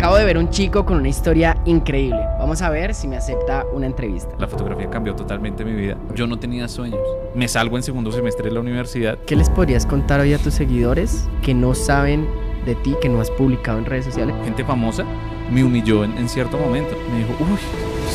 Acabo de ver un chico con una historia increíble. Vamos a ver si me acepta una entrevista. La fotografía cambió totalmente mi vida. Yo no tenía sueños. Me salgo en segundo semestre de la universidad. ¿Qué les podrías contar hoy a tus seguidores que no saben de ti, que no has publicado en redes sociales? Gente famosa me humilló en, en cierto momento. Me dijo, uy,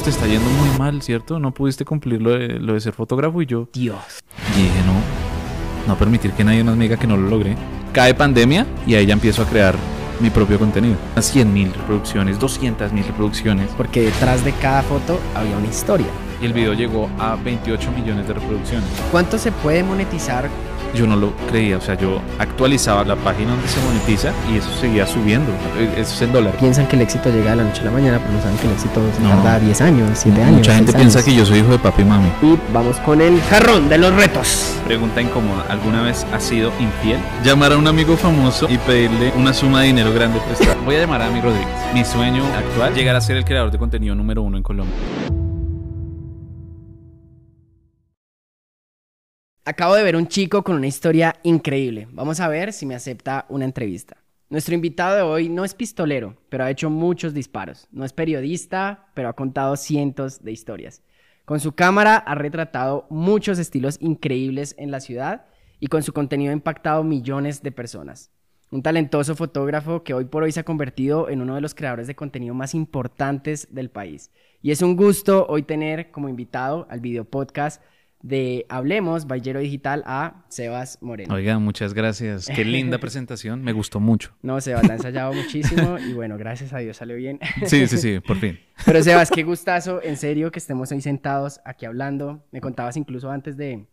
te está yendo muy mal, ¿cierto? No pudiste cumplir lo de, lo de ser fotógrafo y yo... Dios. Y dije, no, no permitir que nadie más me diga que no lo logré. Cae pandemia y ahí ya empiezo a crear mi propio contenido. 100 mil reproducciones, 200 mil reproducciones. Porque detrás de cada foto había una historia. Y el video llegó a 28 millones de reproducciones. ¿Cuánto se puede monetizar? Yo no lo creía, o sea, yo actualizaba la página donde se monetiza y eso seguía subiendo. Eso es en dólares. Piensan que el éxito llega de la noche a la mañana, pero no saben que el éxito se No. tarda 10 años, 7 años. Mucha gente 6 piensa años. que yo soy hijo de papi y mami. Y vamos con el jarrón de los retos. Pregunta incómoda, ¿alguna vez has sido infiel? Llamar a un amigo famoso y pedirle una suma de dinero grande prestada. Voy a llamar a mi Rodríguez. Mi sueño actual, llegar a ser el creador de contenido número uno en Colombia. Acabo de ver un chico con una historia increíble. Vamos a ver si me acepta una entrevista. Nuestro invitado de hoy no es pistolero, pero ha hecho muchos disparos. No es periodista, pero ha contado cientos de historias. Con su cámara ha retratado muchos estilos increíbles en la ciudad y con su contenido ha impactado millones de personas. Un talentoso fotógrafo que hoy por hoy se ha convertido en uno de los creadores de contenido más importantes del país. Y es un gusto hoy tener como invitado al video podcast de Hablemos, Ballero Digital, a Sebas Moreno. Oiga, muchas gracias. Qué linda presentación. Me gustó mucho. No, Sebas, la ha ensayado muchísimo y bueno, gracias a Dios salió bien. Sí, sí, sí, por fin. Pero Sebas, qué gustazo, en serio, que estemos hoy sentados aquí hablando. Me contabas incluso antes de,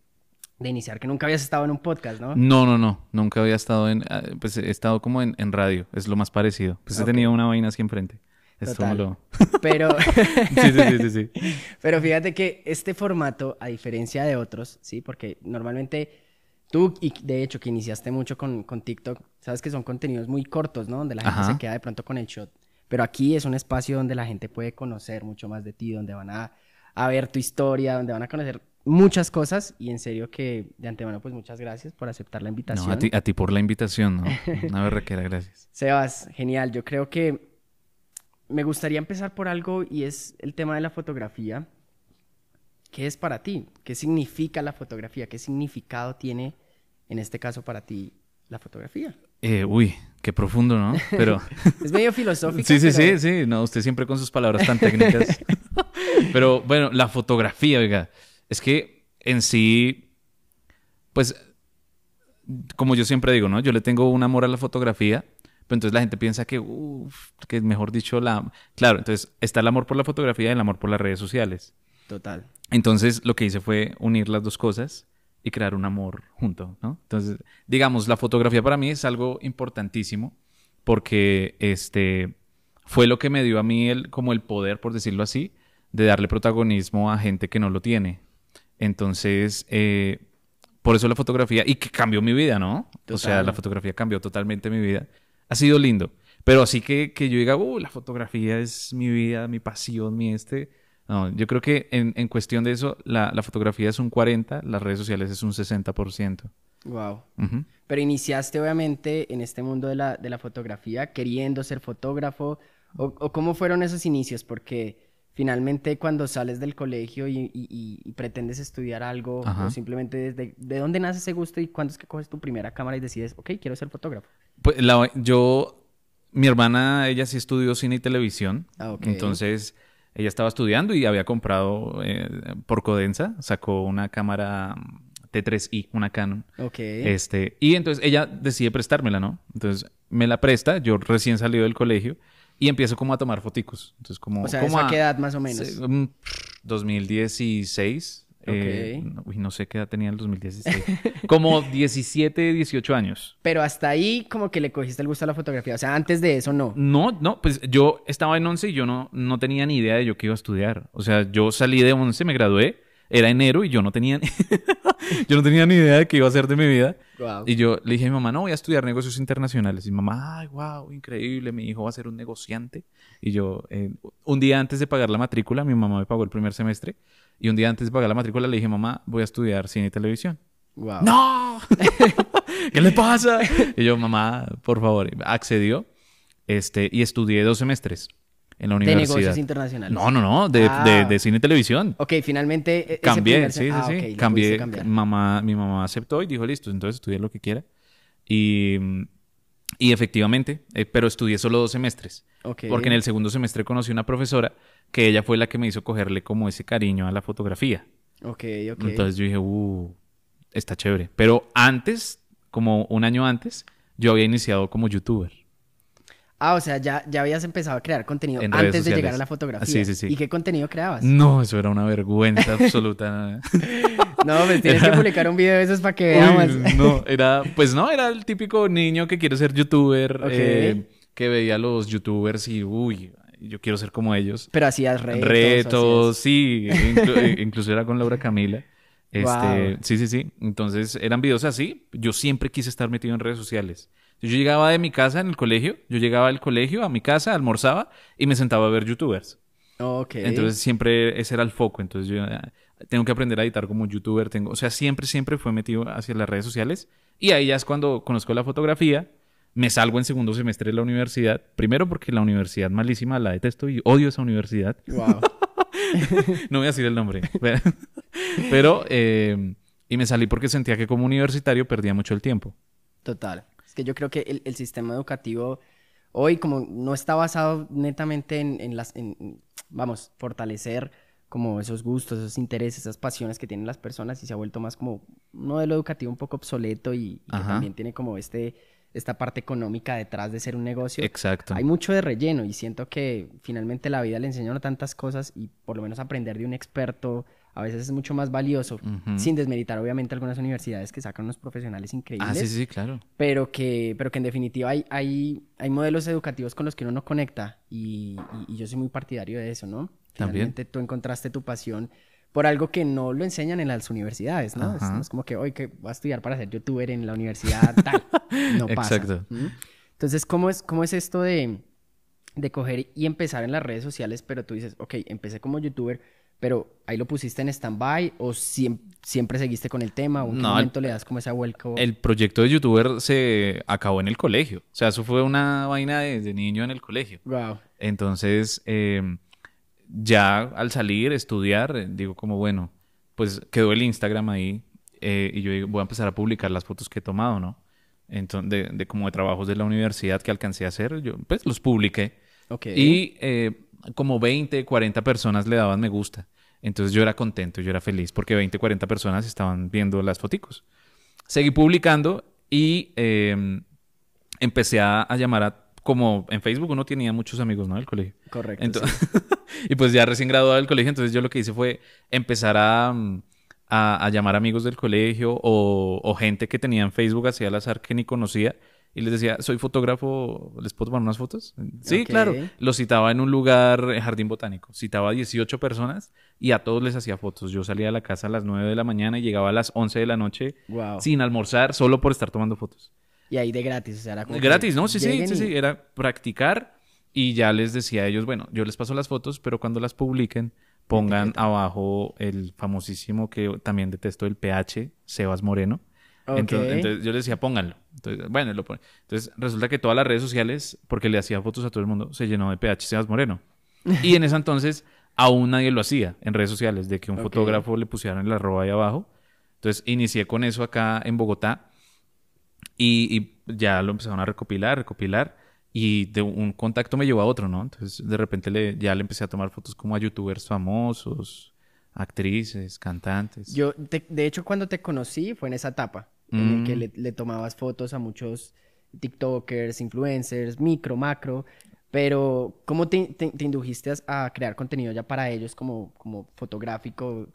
de iniciar que nunca habías estado en un podcast, ¿no? No, no, no. Nunca había estado en. ah, Pues he estado como en, en radio. Es lo más parecido. Pues he tenido una vaina así enfrente. Total. lo. Pero, Sí, sí, sí, sí, pero fíjate que este formato, a diferencia de otros, ¿sí? Porque normalmente tú, y de hecho que iniciaste mucho con, con TikTok, sabes que son contenidos muy cortos, ¿no? Donde la gente Ajá. se queda de pronto con el shot. Pero aquí es un espacio donde la gente puede conocer mucho más de ti, donde van a, a ver tu historia, donde van a conocer muchas cosas. Y en serio que de antemano, pues muchas gracias por aceptar la invitación. No, a ti, a ti por la invitación, ¿no? Una berraquera, gracias. Sebas, genial. Yo creo que me gustaría empezar por algo y es el tema de la fotografía. ¿Qué es para ti? ¿Qué significa la fotografía? ¿Qué significado tiene, en este caso, para ti la fotografía? Eh, uy, qué profundo, ¿no? Pero. Es medio filosófico. Sí, sí, pero- sí, sí. No, usted siempre con sus palabras tan técnicas. Pero bueno, la fotografía, oiga, es que en sí, pues, como yo siempre digo, ¿no? Yo le tengo un amor a la fotografía, pero entonces la gente piensa que, uff, que mejor dicho, la... Claro, entonces está el amor por la fotografía y el amor por las redes sociales. Total. Entonces lo que hice fue unir las dos cosas y crear un amor junto, ¿no? Entonces, digamos, la fotografía para mí es algo importantísimo porque este fue lo que me dio a mí el, como el poder, por decirlo así, de darle protagonismo a gente que no lo tiene. Entonces, eh, por eso la fotografía, y que cambió mi vida, ¿no? O sea, Total. la fotografía cambió totalmente mi vida. Ha sido lindo. Pero así que, que yo diga, uh, la fotografía es mi vida, mi pasión, mi este. No, yo creo que en, en cuestión de eso, la, la fotografía es un 40, las redes sociales es un 60%. Wow. Ujú. Pero iniciaste, obviamente, en este mundo de la, de la fotografía queriendo ser fotógrafo. O, o cómo fueron esos inicios? Porque finalmente cuando sales del colegio y, y- y- y pretendes estudiar algo, Ajá. o simplemente desde de dónde nace ese gusto y cuándo es que coges tu primera cámara y decides, ok, quiero ser fotógrafo. Pues la- yo, mi hermana, ella sí estudió cine y televisión. Ah, ok. Entonces, ella estaba estudiando y había comprado eh, por Codensa, sacó una cámara mm, T3i, una Canon. Ok. Este, y entonces ella decide prestármela, ¿no? Entonces me la presta, yo recién salido del colegio y empiezo como a tomar foticos. Entonces como, o sea, como ¿eso a qué edad más o menos? se- mm, 2016. eh, Ok. no- uy, no sé qué edad tenía en el 2016. como 17, 18 años. Pero hasta ahí como que le cogiste el gusto a la fotografía. O sea, antes de eso no. No, no, pues yo estaba en 11 y yo no, no tenía ni idea de yo qué iba a estudiar. O sea, yo salí de 11, me gradué, era enero y yo no tenía, yo no tenía ni idea de qué iba a hacer de mi vida. Wow. Y yo le dije a mi mamá, no, voy a estudiar negocios internacionales. Y mi mamá, ay, wow, increíble, mi hijo va a ser un negociante. Y yo, eh, un día antes de pagar la matrícula, mi mamá me pagó el primer semestre. Y un día antes de pagar la matrícula le dije, mamá, voy a estudiar cine y televisión. Wow. ¡No! ¿Qué le pasa? Y yo, mamá, por favor, accedió. Este, y estudié dos semestres en la De universidad. negocios internacionales. No, no, no, de, Ah. de- de cine y televisión. Ok, finalmente. e- ese Cambié, primer sí, sí, ah, sí. ok, lo Cambié. Mamá, mi mamá aceptó y dijo, listo, entonces estudie lo que quiera. Y, y efectivamente, eh, pero estudié solo dos semestres. Ok. Porque en el segundo semestre conocí una profesora que ella fue la que me hizo cogerle como ese cariño a la fotografía. Ok, ok. Entonces yo dije, uh, está chévere. Pero antes, como un año antes, yo había iniciado como youtuber. Ah, o sea, ya, ya habías empezado a crear contenido En antes de llegar a la fotografía. Sí, sí, sí. ¿Y qué contenido creabas? No, eso era una vergüenza absoluta. No, pues tienes que publicar un video de esos para que veamos. Uy, no, era, pues no, era el típico niño que quiere ser youtuber, eh, que veía a los youtubers y, uy, yo quiero ser como ellos. Pero hacías retos. Retos, sí, inclu- eh, incluso era con Laura Camila. Este, Wow. sí, sí, sí. Entonces eran videos así. Yo siempre quise estar metido en redes sociales. Yo llegaba de mi casa en el colegio, yo llegaba del colegio a mi casa, almorzaba y me sentaba a ver youtubers. Ok. Entonces siempre ese era el foco. Entonces yo ah, tengo que aprender a editar como youtuber. Tengo, o sea, siempre, siempre fue metido hacia las redes sociales. Y ahí ya es cuando conozco la fotografía. Me salgo en segundo semestre de la universidad. Primero porque la universidad malísima la detesto y odio esa universidad. Wow. No voy a decir el nombre. Pero, pero, eh, y me salí porque sentía que como universitario perdía mucho el tiempo. Total. Es que yo creo que el, el sistema educativo hoy, como no está basado netamente en, en las, en, vamos, fortalecer como esos gustos, esos intereses, esas pasiones que tienen las personas y se ha vuelto más como un modelo educativo un poco obsoleto y, y que también tiene como este, esta parte económica detrás de ser un negocio. Exacto. Hay mucho de relleno y siento que finalmente la vida le uno tantas cosas y por lo menos aprender de un experto a veces es mucho más valioso, sin desmeritar obviamente algunas universidades que sacan unos profesionales increíbles Ah, sí, sí, claro. pero que, pero que en definitiva hay, hay, hay modelos educativos con los que uno no conecta y, y- y yo soy muy partidario de eso, ¿no? También. Finalmente tú encontraste tu pasión por algo que no lo enseñan en las universidades, ¿no? Es, como que hoy que voy a estudiar para ser youtuber en la universidad, tal. No pasa. Exacto. ¿Mm? Entonces, ¿cómo es, cómo es esto de, de coger y empezar en las redes sociales? Pero tú dices, ok, empecé como youtuber, pero ahí lo pusiste en stand-by o siem- siempre seguiste con el tema o en qué No, momento le das como ese vuelco? El proyecto de youtuber se acabó en el colegio. O sea, eso fue una vaina de, de niño en el colegio. Wow. Entonces, eh, ya al salir, estudiar, eh, digo como, bueno, pues quedó el Instagram ahí eh, y yo digo, voy a empezar a publicar las fotos que he tomado, ¿no? Entonces, de, de como de trabajos de la universidad que alcancé a hacer, yo pues los publiqué. Ok. Y eh, como 20, 40 personas le daban me gusta. Entonces yo era contento, yo era feliz porque 20, 40 personas estaban viendo las foticos. Seguí publicando y eh, empecé a, a llamar a... Como en Facebook uno tenía muchos amigos, ¿no? Del colegio. Correcto. Entonces, y pues ya recién graduado del colegio, entonces yo lo que hice fue empezar a, a, a llamar amigos del colegio o, o gente que tenía en Facebook así al azar que ni conocía y les decía, soy fotógrafo, ¿les puedo tomar unas fotos? Sí, Ok. claro. Los citaba en un lugar, eh, jardín botánico. Citaba a 18 personas y a todos les hacía fotos. Yo salía de la casa a las 9 de la mañana y llegaba a las 11 de la noche Wow. sin almorzar, solo por estar tomando fotos. Y ahí de gratis, o sea, era como Gratis, ¿no? Sí, sí, sí, y- sí. Era practicar y ya les decía a ellos, bueno, yo les paso las fotos, pero cuando las publiquen, pongan Etiqueta. abajo el famosísimo que también detesto, el PH, Sebas Moreno. Ok. Entonces, entonces yo les decía, pónganlo. Entonces, bueno, lo pone. Entonces resulta que todas las redes sociales, porque le hacía fotos a todo el mundo, se llenó de PH Sebas Moreno. Y en ese entonces aún nadie lo hacía en redes sociales, de que un fotógrafo le pusieran el arroba ahí abajo. Entonces inicié con eso acá en Bogotá y, y ya lo empezaron a recopilar, recopilar. Y de un contacto me llevó a otro, ¿no? Entonces de repente le, ya le empecé a tomar fotos como a youtubers famosos, actrices, cantantes. Yo, te- de hecho, cuando te conocí fue en esa etapa, en el que Mm. le, le tomabas fotos a muchos TikTokers, influencers, micro, macro, pero ¿cómo te, te- te indujiste a, a crear contenido ya para ellos como, como fotográfico?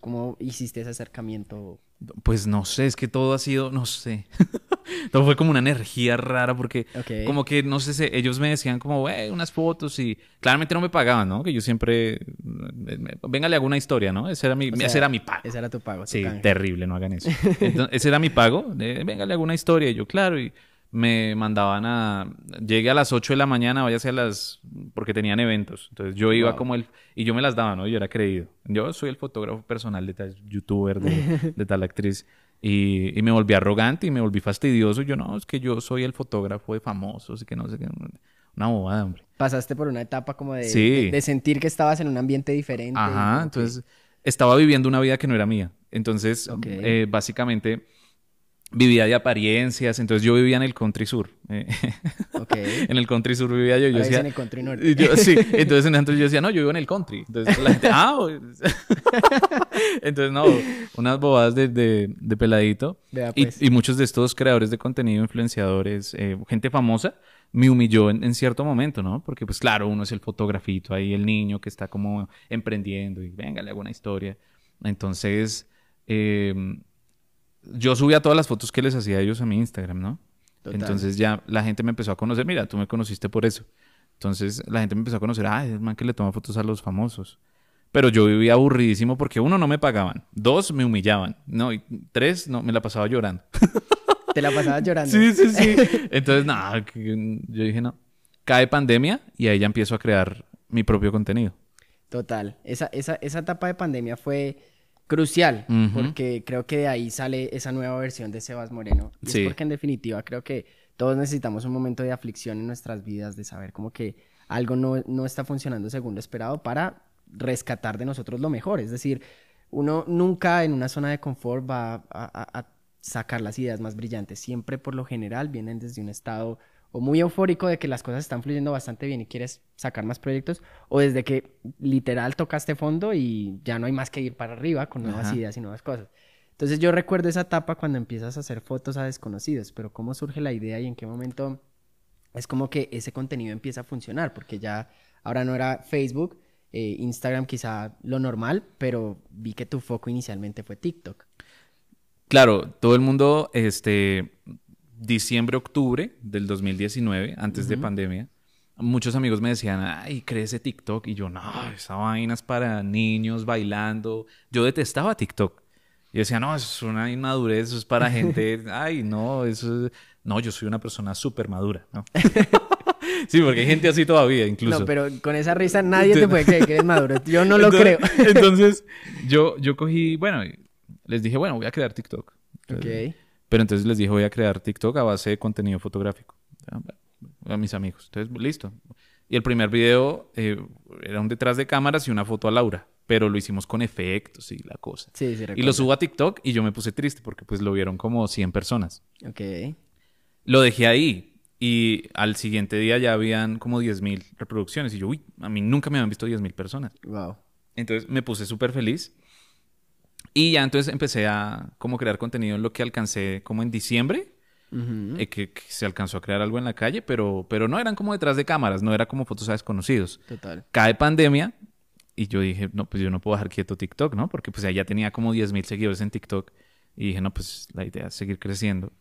¿Cómo hiciste ese acercamiento? Pues no sé, es que todo ha sido, no sé. todo fue como una energía rara porque como que, no sé, se- ellos me decían como, "Güey, unas fotos y claramente no me pagaban, ¿no? Que yo siempre, me- venga, le hago una historia, ¿no? Ese era mi, O sea, ese era mi pago. Ese era tu pago. tu Sí, canje. terrible, no hagan eso. Entonces, ese era mi pago. venga, le hago una historia. Y yo, claro, y me mandaban a... Llegué a las 8 de la mañana, váyase a las... Porque tenían eventos. Entonces yo iba Wow. como el... Y yo me las daba, ¿no? Yo era creído. Yo soy el fotógrafo personal de tal youtuber, de, de tal actriz. Y, y me volví arrogante y me volví fastidioso. Yo, no, es que yo soy el fotógrafo de famosos y que no sé qué. Una bobada, hombre. Pasaste por una etapa como de, Sí. de, de sentir que estabas en un ambiente diferente. Ajá, que- entonces estaba viviendo una vida que no era mía. Entonces, Ok. eh, básicamente, vivía de apariencias. Entonces, yo vivía en el country sur. eh, Ok. en el country sur vivía yo. Yo decía, en el country norte. y yo- sí, entonces en entonces yo decía, no, yo vivo en el country. Entonces la gente, ah, pues". entonces no, unas bobadas de, de- de peladito. Vea, Y, pues. y muchos de estos creadores de contenido, influenciadores, eh, gente famosa, me humilló en, en cierto momento, ¿no? Porque pues claro, uno es el fotografito ahí, el niño que está como emprendiendo y venga, le hago una historia. Entonces, eh, yo subía todas las fotos que les hacía a ellos a mi Instagram, ¿no? Total. Entonces ya la gente me empezó a conocer, mira, tú me conociste por eso. Entonces la gente me empezó a conocer, ah, es el man que le toma fotos a los famosos. Pero yo vivía aburridísimo porque uno, no me pagaban, dos, me humillaban, no, y tres, no, me la pasaba llorando. Te la pasabas llorando. Sí, sí, sí. Entonces, nada, que- yo dije, no. Cae pandemia y ahí ya empiezo a crear mi propio contenido. Total. Esa, esa, esa etapa de pandemia fue crucial porque creo que de ahí sale esa nueva versión de Sebas Moreno. Y Sí. es porque en definitiva creo que todos necesitamos un momento de aflicción en nuestras vidas, de saber como que algo no, no está funcionando según lo esperado para rescatar de nosotros lo mejor. Es decir, uno nunca en una zona de confort va a, a- a sacar las ideas más brillantes. Siempre por lo general vienen desde un estado o muy eufórico de que las cosas están fluyendo bastante bien y quieres sacar más proyectos, o desde que literal tocaste fondo y ya no hay más que ir para arriba con nuevas Ajá. ideas y nuevas cosas. Entonces yo recuerdo esa etapa cuando empiezas a hacer fotos a desconocidos, pero cómo surge la idea y en qué momento es como que ese contenido empieza a funcionar, porque ya ahora no era Facebook, eh, Instagram quizá lo normal, pero vi que tu foco inicialmente fue TikTok. Claro, todo el mundo, este, diciembre, octubre del 2019, antes de Ujú. pandemia, muchos amigos me decían, ay, crece TikTok. Y yo, no, esa vaina es para niños bailando. Yo detestaba TikTok. Yo decía, no, eso es una inmadurez, eso es para gente, ay, no, eso es... No, yo soy una persona súper madura, ¿no? sí, porque hay gente así todavía, incluso. No, pero con esa risa nadie te puede creer que eres maduro. Yo no lo Entonces- creo. Entonces, yo, yo cogí, bueno, y les dije, bueno, voy a crear TikTok. Ok. Pero entonces les dije, voy a crear TikTok a base de contenido fotográfico. A mis amigos. Entonces, listo. Y el primer video eh, era un detrás de cámaras y una foto a Laura. Pero lo hicimos con efectos y la cosa. Sí, sí, Y lo subo a TikTok y yo me puse triste porque pues lo vieron como 100 personas. Ok. Lo dejé ahí y al siguiente día ya habían como 10.000 reproducciones. Y yo, uy, a mí nunca me habían visto 10.000 personas. Wow. Entonces me puse súper feliz. Y ya entonces empecé a como crear contenido en lo que alcancé como en diciembre. Eh, que, que se alcanzó a crear algo en la calle, pero, pero no eran como detrás de cámaras, no era como fotos a desconocidos. Total. Cae pandemia y yo dije, no, pues yo no puedo dejar quieto TikTok, ¿no? Porque pues ya tenía como 10 mil seguidores en TikTok y dije, no, pues la idea es seguir creciendo.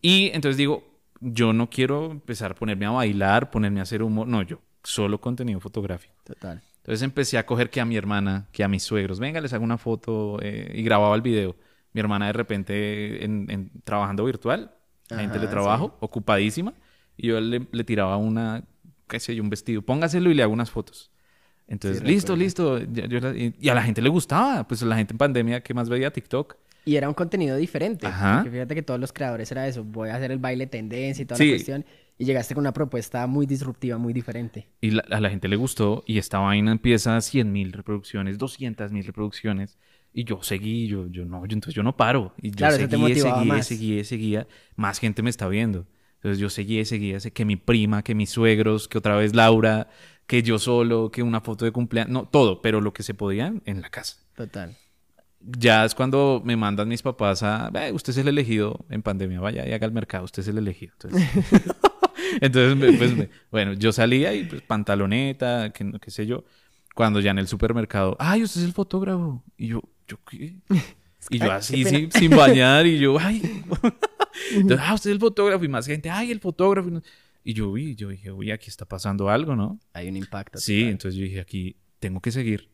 Y entonces digo, yo no quiero empezar a ponerme a bailar, ponerme a hacer humor, no, yo solo contenido fotográfico. Total. Entonces empecé a coger que a mi hermana, que a mis suegros, venga, les hago una foto eh, y grababa el video. Mi hermana de repente en, en- trabajando virtual, en Ajá, teletrabajo, ocupadísima, y yo le, le tiraba una, qué sé yo, un vestido, póngaselo y le hago unas fotos. Entonces, Sí, listo, listo. yo la- y, a la gente le gustaba, pues la gente en pandemia que más veía TikTok. Y era un contenido diferente. Ajá. Porque fíjate que todos los creadores era eso. Voy a hacer el baile tendencia y toda Sí. la cuestión. Y llegaste con una propuesta muy disruptiva, muy diferente. Y la- a la gente le gustó y esta vaina empieza a 100 mil reproducciones, 200 mil reproducciones. Y yo seguí, yo, yo no, yo, entonces yo no paro. Y yo Claro, seguía, seguía, más. seguía, seguía. Más gente me está viendo. Entonces yo seguía, seguía, que mi prima, que mis suegros, que otra vez Laura, que yo solo, que una foto de cumpleaños, no, todo, pero lo que se podía en la casa. Total. Ya es cuando me mandan mis papás a, "Ve, usted es el elegido en pandemia, vaya y haga el mercado, usted es el elegido. Entonces, entonces pues, me- bueno, yo salía y pues, pantaloneta, no- qué sé yo, cuando ya en el supermercado, ay, usted es el fotógrafo. Y yo, ¿yo qué? Y yo así, qué sin, sin bañar, y yo, ay. Entonces, ah, usted es el fotógrafo, y más gente, ay, el fotógrafo. Y yo vi, yo dije, uy, aquí está pasando algo, ¿no? Hay un impacto. Sí, total. entonces yo dije, aquí tengo que seguir.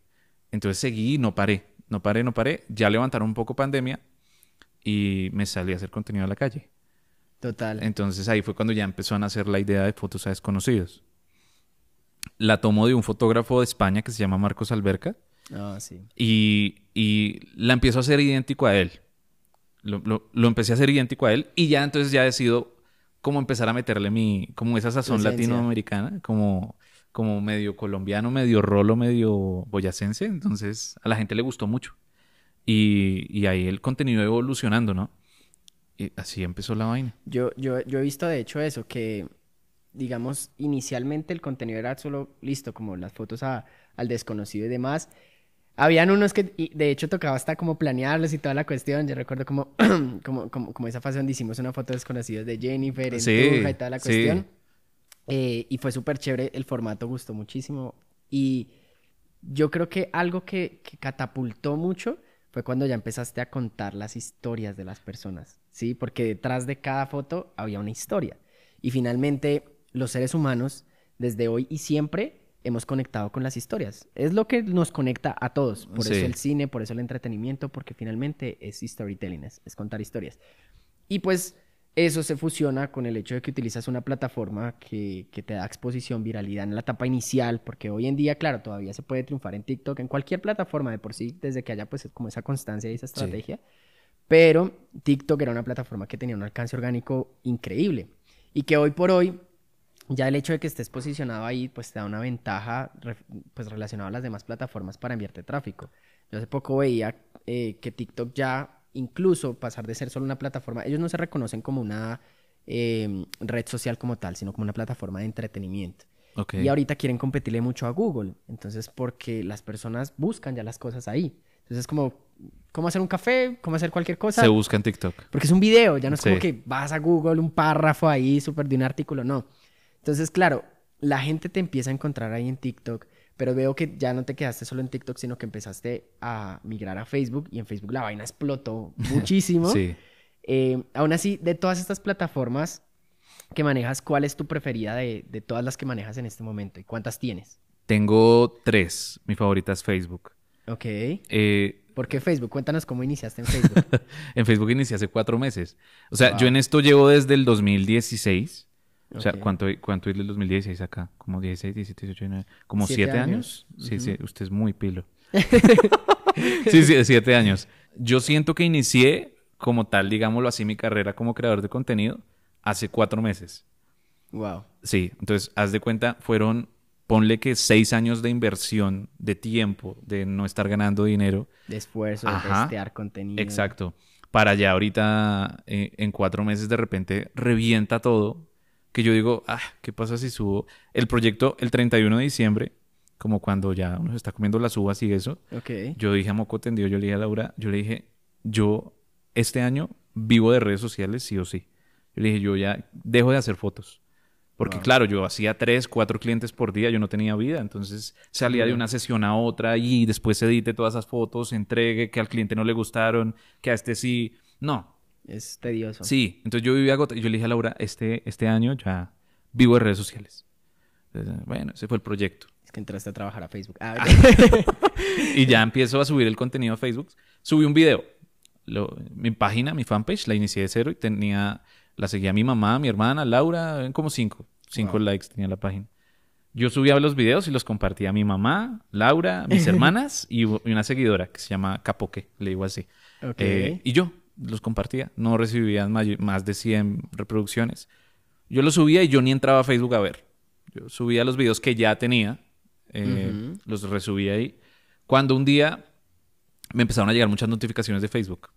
Entonces seguí y no paré, no paré, no paré. Ya levantaron un poco pandemia y me salí a hacer contenido a la calle. Total. Entonces ahí fue cuando ya empezó a nacer la idea de fotos a desconocidos. La tomo de un fotógrafo de España que se llama Marcos Alberca Ah, sí. y, y la empiezo a hacer idéntico a él. Lo, lo- lo empecé a hacer idéntico a él y ya entonces ya decido como empezar a meterle mi, como esa sazón latinoamericana, como, como medio colombiano, medio rolo, medio boyacense. Entonces a la gente le gustó mucho. Y, y ahí el contenido evolucionando, ¿no? Y así empezó la vaina. Yo, yo, yo he visto de hecho eso, que digamos, inicialmente el contenido era solo listo, como las fotos a- al desconocido y demás. Habían unos que, de hecho, tocaba hasta como planearlos y toda la cuestión. Yo recuerdo como, como, como, como esa fase donde hicimos una foto de desconocidos de Jennifer en Sí, Tunja y toda la sí. cuestión. Eh, y fue súper chévere, el formato gustó muchísimo. Y yo creo que algo que, que catapultó mucho fue cuando ya empezaste a contar las historias de las personas, ¿sí? Porque detrás de cada foto había una historia. Y finalmente, los seres humanos, desde hoy y siempre, hemos conectado con las historias. Es lo que nos conecta a todos. Por Sí. eso el cine, por eso el entretenimiento, porque finalmente es storytelling, es, es contar historias. Y pues eso se fusiona con el hecho de que utilizas una plataforma que, que te da exposición, viralidad en la etapa inicial, porque hoy en día, claro, todavía se puede triunfar en TikTok, en cualquier plataforma de por sí, desde que haya pues como esa constancia y esa estrategia. Pero TikTok era una plataforma que tenía un alcance orgánico increíble y que hoy por hoy ya el hecho de que estés posicionado ahí pues te da una ventaja pues relacionada a las demás plataformas para enviarte tráfico. Yo hace poco veía eh, que TikTok ya incluso pasar de ser solo una plataforma, ellos no se reconocen como una eh, red social como tal, sino como una plataforma de entretenimiento. Ok. Y ahorita quieren competirle mucho a Google. Entonces, porque las personas buscan ya las cosas ahí. Entonces, es como, ¿cómo hacer un café? ¿Cómo hacer cualquier cosa? Se busca en TikTok. Porque es un video, ya no es como que vas a Google, un párrafo ahí, súper de un artículo, no. Entonces, claro, la gente te empieza a encontrar ahí en TikTok, pero veo que ya no te quedaste solo en TikTok, sino que empezaste a migrar a Facebook y en Facebook la vaina explotó muchísimo. Sí. Eh, aún así, de todas estas plataformas que manejas, ¿cuál es tu preferida de, de todas las que manejas en este momento y cuántas tienes? Tengo tres. Mi favorita es Facebook. Ok. Eh, ¿Por qué Facebook? Cuéntanos cómo iniciaste en Facebook. en Facebook inicié hace cuatro meses. O sea, Wow. yo en esto llevo desde el 2016. O sea, Ok. ¿cuánto, cuánto es del 2016 acá? Como 16, 17, 18, 19. ¿Como Siete siete años. años? Sí, sí, usted es muy pilo. sí, sí, siete años. Yo siento que inicié como tal, digámoslo así, mi carrera como creador de contenido hace cuatro meses. wow. Sí, entonces, haz de cuenta, fueron, ponle que seis años de inversión, de tiempo, de no estar ganando dinero. De esfuerzo, de Ajá. testear contenido. Exacto. Para ya ahorita, eh, en cuatro meses, de repente revienta todo. Que yo digo, ah, ¿qué pasa si subo el proyecto el 31 de diciembre? Como cuando ya uno se está comiendo las uvas y eso. Ok. Yo dije a Moco Tendido, yo le dije a Laura, yo le dije, yo este año vivo de redes sociales sí o sí. Yo le dije, yo ya dejo de hacer fotos. Porque Wow. claro, yo hacía tres, cuatro clientes por día, yo no tenía vida. Entonces salía de una sesión a otra y después edite todas esas fotos, entregue, que al cliente no le gustaron, que a este sí. No, Es tedioso. sí. Entonces yo vivía agotado. Yo le dije a Laura, este, este año ya vivo de redes sociales. Entonces, bueno, ese fue el proyecto. Es que entraste a trabajar a Facebook. Ah, y ya empiezo a subir el contenido a Facebook. Subí un video. Lo- mi página, mi fanpage, la inicié de cero y tenía, la seguía mi mamá, mi hermana, Laura, como cinco. Cinco Wow. likes tenía la página. Yo subía los videos y los compartía a mi mamá, Laura, mis hermanas y, una seguidora que se llama Capoque, le digo así. ok. Eh, y yo los compartía. No recibían más de 100 reproducciones. Yo los subía y yo ni entraba a Facebook a ver. Yo subía los videos que ya tenía. eh. Los resubía ahí. Cuando un día me empezaron a llegar muchas notificaciones de Facebook.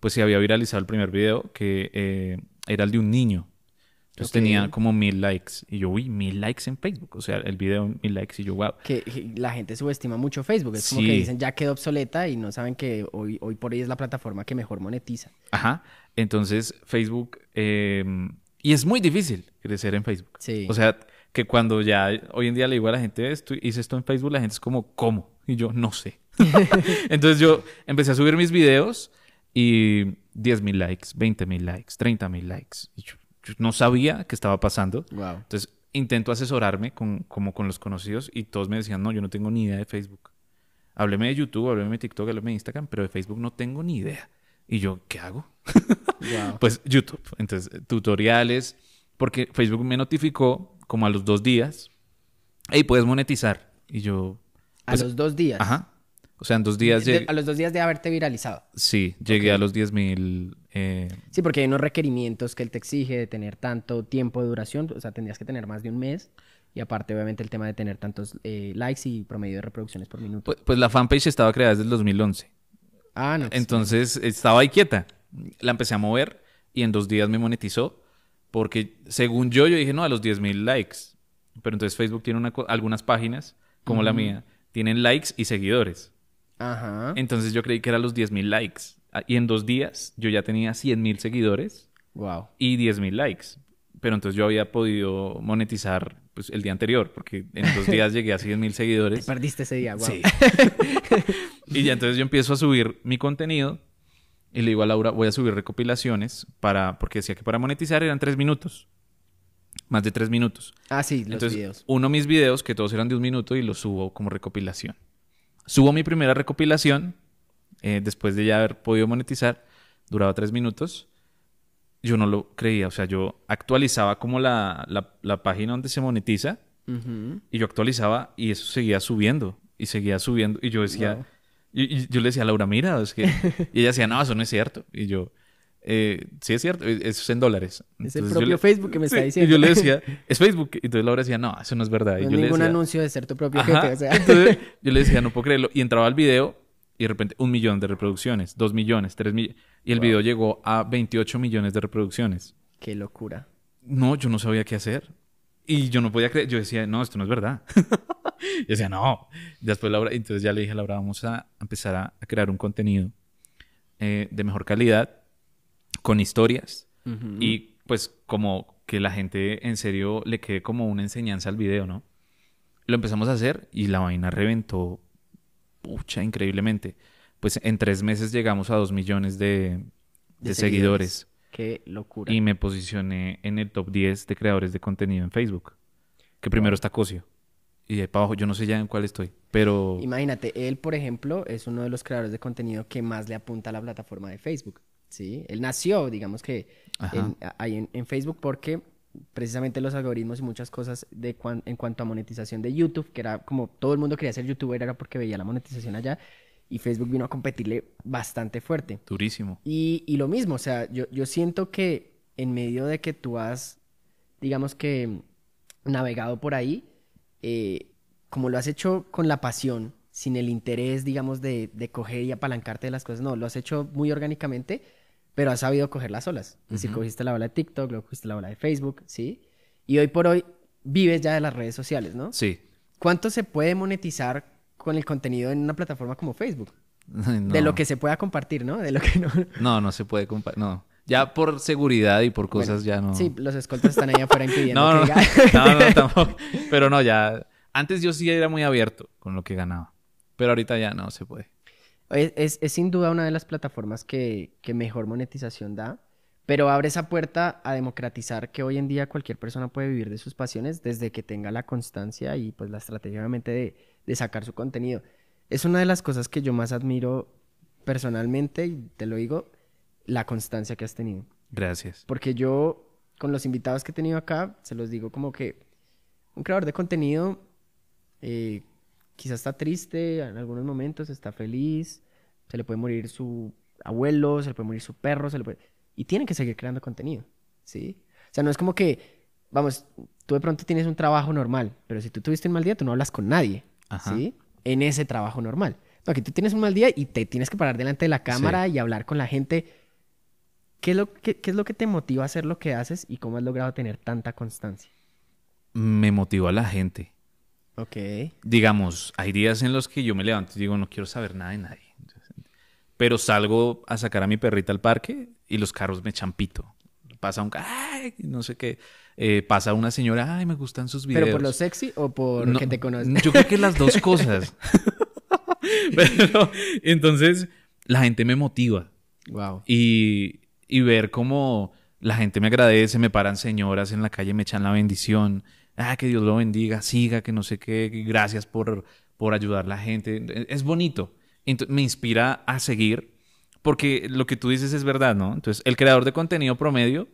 Pues se había viralizado el primer video que eh, era el de un niño. Entonces tenía como mil likes. Y yo, uy, mil likes en Facebook. O sea, el video mil likes. Y yo, wow. que, la gente subestima mucho Facebook. Es como que dicen ya quedó obsoleta y no saben que hoy, hoy por hoy es la plataforma que mejor monetiza. Ajá. Entonces, Facebook. eh, y es muy difícil crecer en Facebook. Sí. O sea, que cuando ya hoy en día le digo a la gente esto, hice esto en Facebook, la gente es como, ¿cómo? Y yo, no sé. Entonces yo empecé a subir mis videos y 10 mil likes, 20 mil likes, 30 mil likes. Y yo, yo no sabía qué estaba pasando. Wow. Entonces intento asesorarme con, como con los conocidos y todos me decían, no, yo no tengo ni idea de Facebook. Hábleme de YouTube, hábleme de TikTok, hábleme de Instagram, pero de Facebook no tengo ni idea. Y yo, ¿qué hago? Wow. Pues YouTube. Entonces, tutoriales. Porque Facebook me notificó como a los dos días. Hey, puedes monetizar. Y yo. a pues, los dos días. Ajá. O sea, en dos días De- llegué. a los dos días de haberte viralizado. Sí, llegué a los 10 mil Eh, Sí, porque hay unos requerimientos que él te exige de tener tanto tiempo de duración, o sea, tendrías que tener más de un mes. Y aparte, obviamente, el tema de tener tantos eh, likes y promedio de reproducciones por minuto. pues, pues la fanpage estaba creada desde el 2011. ah, no. pues, Entonces estaba ahí quieta. La empecé a mover y en dos días me monetizó. Porque según yo, yo dije, no, a los 10.000 likes. Pero entonces Facebook tiene una algunas páginas, como la Ujú. mía, tienen likes y seguidores. Ajá. Entonces yo creí que era los 10.000 likes. Ah, Y en dos días yo ya tenía 100.000 seguidores Wow. y 10.000 likes. Pero entonces yo había podido monetizar pues, el día anterior, porque en dos días llegué a 100.000 Te seguidores. perdiste ese día, wow. Sí. y ya entonces yo empiezo a subir mi contenido y le digo a Laura, voy a subir recopilaciones para, porque decía que para monetizar eran tres minutos. Más de tres minutos. Ah, sí, los entonces, videos. uno mis videos, que todos eran de un minuto, y los subo como recopilación. Subo mi primera recopilación, eh, después de ya haber podido monetizar, duraba tres minutos. Yo no lo creía, o sea, yo actualizaba como la, la, la página donde se monetiza, Ujú. y yo actualizaba y eso seguía subiendo y seguía subiendo. Y yo decía, Wow. y, y yo le decía a Laura, mira, es que... y ella decía, no, eso no es cierto. Y yo, eh, sí es cierto, eh, eso es en dólares. Es el Entonces propio le- Facebook que me está diciendo. Y yo le decía, es Facebook. Y entonces Laura decía, no, eso no es verdad. Y No yo es le ningún decía, anuncio de ser tu propio jefe, o sea. Entonces yo le decía, no puedo creerlo. Y entraba al video y de repente un millón de reproducciones, dos millones, tres millones. Y el Wow. video llegó a 28 millones de reproducciones. Qué locura. No, yo no sabía qué hacer. Y yo no podía creer. Yo decía, no, esto no es verdad. yo decía, no. Después Laura, entonces ya le dije a Laura, vamos a empezar a, a crear un contenido eh, de mejor calidad, con historias. Y pues como que la gente en serio le quede como una enseñanza al video, ¿no? Lo empezamos a hacer y la vaina reventó, pucha, increíblemente. Pues en tres meses llegamos a dos millones de, de De seguidores. Qué locura. Y me posicioné en el top 10 de creadores de contenido en Facebook. Que primero está Cosio. Y de ahí para abajo, yo no sé ya en cuál estoy. Pero Imagínate, él, por ejemplo, es uno de los creadores de contenido que más le apunta a la plataforma de Facebook. ¿sí? Él nació, digamos que, en, ahí en, en Facebook porque precisamente los algoritmos y muchas cosas de cuan- en cuanto a monetización de YouTube, que era como todo el mundo quería ser youtuber, era porque veía la monetización allá, y Facebook vino a competirle bastante fuerte. durísimo. Y, y lo mismo, o sea, yo, yo siento que en medio de que tú has, digamos que, navegado por ahí, eh, como lo has hecho con la pasión, sin el interés, digamos, de, de coger y apalancarte de las cosas, no, lo has hecho muy orgánicamente, pero has sabido coger las olas. Es decir, Ujú. cogiste la ola de TikTok, luego cogiste la ola de Facebook, ¿sí? Y hoy por hoy vives ya de las redes sociales, ¿no? Sí. ¿Cuánto se puede monetizar con el contenido en una plataforma como Facebook? De lo que se pueda compartir, ¿no? De lo que no... No, no se puede compartir. No. Ya por seguridad y por cosas ya no. Sí, los escoltas están ahí afuera impidiendo No, no, que no, diga- no, no, tampoco. Pero no, ya. Antes yo sí era muy abierto con lo que ganaba. Pero ahorita ya no se puede. Es, es- es sin duda una de las plataformas que, que mejor monetización da, pero abre esa puerta a democratizar que hoy en día cualquier persona puede vivir de sus pasiones desde que tenga la constancia y pues la estrategia obviamente de, de sacar su contenido. Es una de las cosas que yo más admiro personalmente y te lo digo, la constancia que has tenido. Gracias. Porque yo, con los invitados que he tenido acá, se los digo como que un creador de contenido eh, quizás está triste en algunos momentos, está feliz, se le puede morir su abuelo, se le puede morir su perro, se le puede... Y tiene que seguir creando contenido, ¿sí? O sea, no es como que, vamos, tú de pronto tienes un trabajo normal, pero si tú tuviste un mal día, tú no hablas con nadie, Ajá. ¿sí? En ese trabajo normal. No, aquí tú tienes un mal día y te tienes que parar delante de la cámara y hablar con la gente. ¿Qué es, lo que, ¿Qué es lo que te motiva a hacer lo que haces y cómo has logrado tener tanta constancia? Me motivó a la gente. Ok. Digamos, hay días en los que yo me levanto y digo, no quiero saber nada de nadie. Pero salgo a sacar a mi perrita al parque y los carros me echan pito. Pasa un ay, no sé qué. Eh, pasa una señora, ay, me gustan sus videos. ¿Pero por lo sexy o por No, que te conoce? Yo creo que las dos cosas. Pero entonces la gente me motiva Wow. y, y ver cómo la gente me agradece, me paran señoras en la calle, me echan la bendición. Ah, que Dios lo bendiga, siga, que no sé qué, gracias por, por ayudar a la gente. Es bonito. Me inspira a seguir porque lo que tú dices es verdad, ¿no? Entonces, el creador de contenido promedio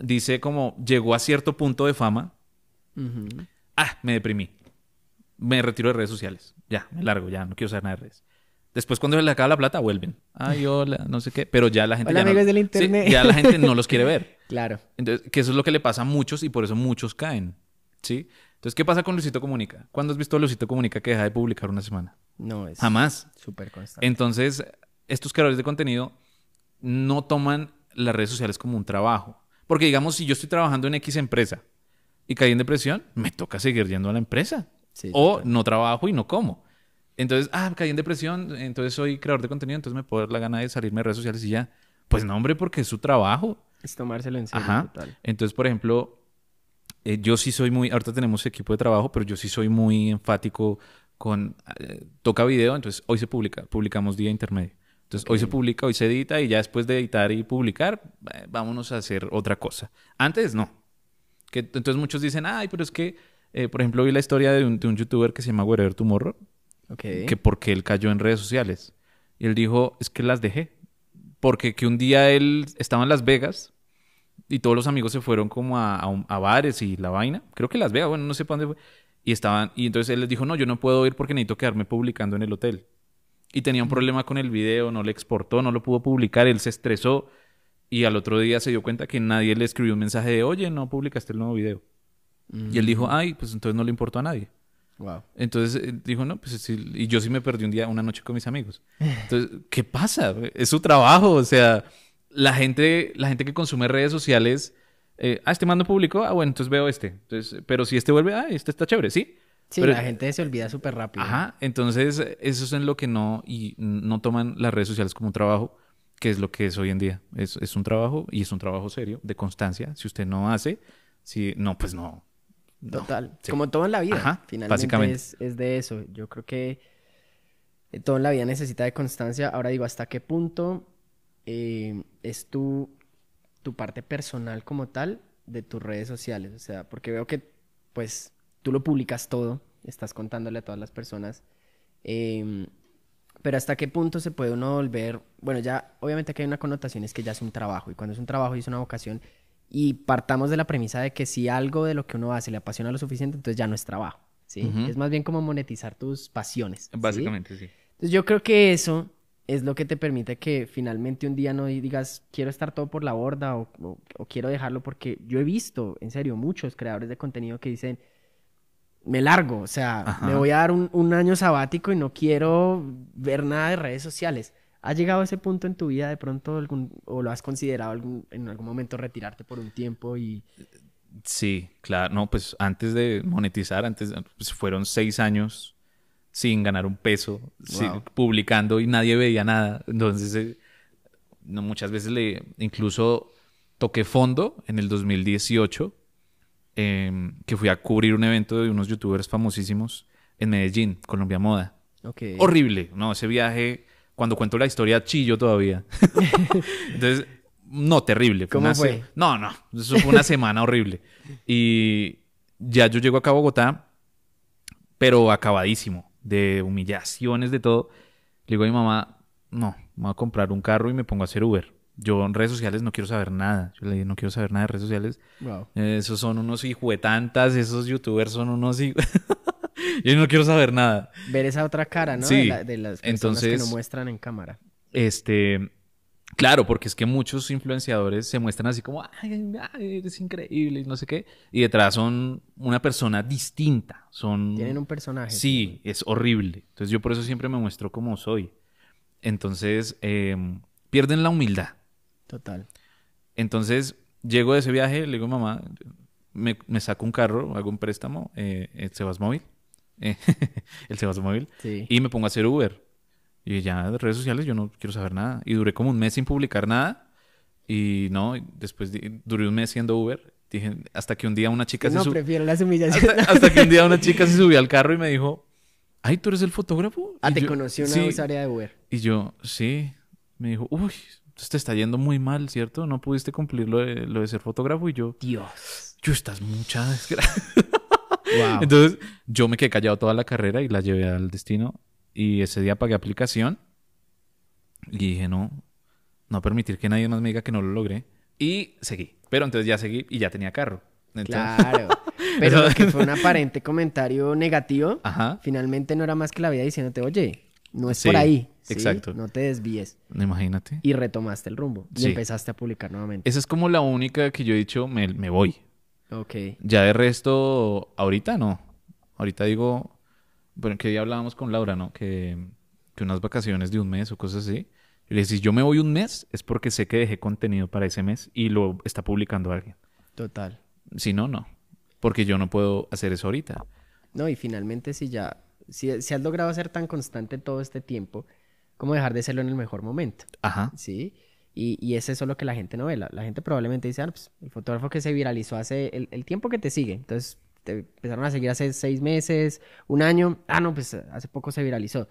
dice como llegó a cierto punto de fama, ah, me deprimí. Me retiro de redes sociales. Ya, me largo, ya, no quiero saber nada de redes. Después cuando se les acaba la plata, vuelven. Ay, hola, no sé qué. Pero ya la gente... Hola, ya no- Sí, ya la gente no los quiere ver. Claro. Entonces, que eso es lo que le pasa a muchos y por eso muchos caen. ¿Sí? Entonces, ¿qué pasa con Luisito Comunica? ¿Cuándo has visto a Luisito Comunica que deja de publicar una semana? No, es Jamás. súper constante. Entonces, estos creadores de contenido no toman las redes sociales como un trabajo. Porque, digamos, si yo estoy trabajando en X empresa y caí en depresión, me toca seguir yendo a la empresa. Sí, o no trabajo y no como. Entonces, ah, caí en depresión, entonces soy creador de contenido, entonces me puedo dar la gana de salirme de redes sociales y ya. Pues no, hombre, porque es su trabajo. Es tomárselo en serio, Ajá. total. Entonces, por ejemplo, eh, yo sí soy muy, ahorita tenemos equipo de trabajo, pero yo sí soy muy enfático con, eh, toca video, entonces hoy se publica, publicamos día intermedio. Entonces, hoy se publica, hoy se edita y ya después de editar y publicar, eh, vámonos a hacer otra cosa. Antes no. Que, entonces muchos dicen, ay, pero es que, eh, por ejemplo, vi la historia de un, de un youtuber que se llama Wherever Tomorrow, Ok. que porque él cayó en redes sociales. Y él dijo, es que las dejé. Porque que un día él estaba en Las Vegas y todos los amigos se fueron como a, a a bares y la vaina. Creo que Las Vegas, bueno, no sé para dónde fue. Y estaban, y entonces él les dijo, no, yo no puedo ir porque necesito quedarme publicando en el hotel. Y tenía un problema con el video, no le exportó, no lo pudo publicar, él se estresó. Y al otro día se dio cuenta que nadie le escribió un mensaje de, oye, no publicaste el nuevo video. Y él dijo, ay, pues entonces no le importó a nadie. Wow. Entonces eh, dijo, no, pues sí, y yo sí me perdí un día, una noche con mis amigos. Entonces, ¿qué pasa? Es su trabajo, o sea, la gente, la gente que consume redes sociales, eh, ah, este mando público, ah, bueno, entonces veo este. Entonces, pero si este vuelve, ah, este está chévere, ¿sí? Sí, Pero- la gente se olvida súper rápido. Ajá, entonces eso es en lo que no, y no toman las redes sociales como un trabajo, que es lo que es hoy en día. Es, es un trabajo y es un trabajo serio, de constancia. Si usted no hace, si no, pues no. no. Total. Sí. Como todo en la vida. Ajá, Finalmente básicamente. Es, es de eso. Yo creo que eh, todo en la vida necesita de constancia. Ahora digo, ¿hasta qué punto eh, es tu, tu parte personal como tal de tus redes sociales? O sea, porque veo que pues tú lo publicas todo, estás contándole a todas las personas. em, pero hasta qué punto se puede uno volver, bueno, ya obviamente que hay una connotación es que ya es un trabajo y cuando es un trabajo y es una vocación y partamos de la premisa de que si algo de lo que uno hace le apasiona lo suficiente, entonces ya no es trabajo, ¿sí? Es más bien como monetizar tus pasiones. ¿sí? Básicamente, sí. Entonces yo creo que eso es lo que te permite que finalmente un día no digas quiero estar todo por la borda o, o- o quiero dejarlo porque yo he visto, en serio, muchos creadores de contenido que dicen me largo, o sea, Ajá. me voy a dar un, un año sabático y no quiero ver nada de redes sociales. ¿Ha llegado a ese punto en tu vida de pronto algún, o lo has considerado algún- en algún momento retirarte por un tiempo y... Sí, claro. No, pues antes de monetizar, antes pues, fueron seis años sin ganar un peso, publicando y nadie veía nada. Entonces, eh, no, muchas veces le, incluso toqué fondo en el 2018, eh, que fui a cubrir un evento de unos youtubers famosísimos en Medellín, Colombia Moda. Ok. Horrible, no, ese viaje, cuando cuento la historia, chillo todavía. Entonces, no, terrible. ¿Cómo una fue? No, no, eso fue una semana horrible. Y ya yo llego acá a Bogotá, pero acabadísimo, de humillaciones, de todo. Le digo a mi mamá, no, me voy a comprar un carro y me pongo a hacer Uber. Yo en redes sociales no quiero saber nada. Yo le dije, no quiero saber nada de redes sociales. Wow. Esos son unos hijuetantas, esos youtubers son unos. Yo no quiero saber nada. Ver esa otra cara, ¿no? Sí. De, la- de las personas que no Entonces- muestran en cámara. Este, claro, porque es que muchos influenciadores se muestran así como, ay, ay, eres increíble y no sé qué, y detrás son una persona distinta, son... Tienen un personaje. Sí, es horrible. Entonces yo por eso siempre me muestro como soy. Entonces, em, pierden la humildad. Total. Entonces, llego de ese viaje, le digo, mamá, me, me saco un carro, hago un préstamo, eh, el Sebas Móvil, eh, el Sebas Móvil, Sí. y me pongo a hacer Uber. Y ya de redes sociales yo no quiero saber nada. Y duré como un mes sin publicar nada. Y no, después di- duré un mes siendo Uber. Dije, hasta que un día una chica No, se subió. prefiero las humillaciones. Hasta, hasta que un día una chica se subió al carro y me dijo, ay, ¿tú eres el fotógrafo? Ah, Y te yo, conoció una "Sí". usuaria de Uber. Y yo, sí. Me dijo, uy, te está yendo muy mal, ¿cierto? No pudiste cumplir lo de, lo de ser fotógrafo. Y yo, Dios. yo, estás mucha desgracia. Wow. Entonces, yo me quedé callado toda la carrera y la llevé al destino. Y ese día pagué aplicación. Y dije, no, no permitir que nadie más me diga que no lo logré. Y seguí. Pero entonces ya seguí y ya tenía carro. Entonces, Claro. Pero lo que fue un aparente comentario negativo, Ajá. finalmente no era más que la vida diciéndote, oye, no es Sí. por ahí, ¿sí? Exacto. No te desvíes. Imagínate. Y retomaste el rumbo. Y Sí. empezaste a publicar nuevamente. Esa es como la única que yo he dicho, me, me voy. Ok. Ya de resto, ahorita no. Ahorita digo, bueno, que día hablábamos con Laura, ¿no? Que, que unas vacaciones de un mes o cosas así. Y le si yo me voy un mes, es porque sé que dejé contenido para ese mes y lo está publicando alguien. Total. Si no, no. Porque yo no puedo hacer eso ahorita. No, y finalmente si ya, si, si has logrado ser tan constante todo este tiempo, ¿cómo dejar de serlo en el mejor momento? Ajá. ¿Sí? Y, y es eso lo que la gente no ve. La, la gente probablemente dice, ah, pues, el fotógrafo que se viralizó hace el, el tiempo que te sigue. Entonces, te empezaron a seguir hace seis meses, un año. Ah, no, pues hace poco se viralizó.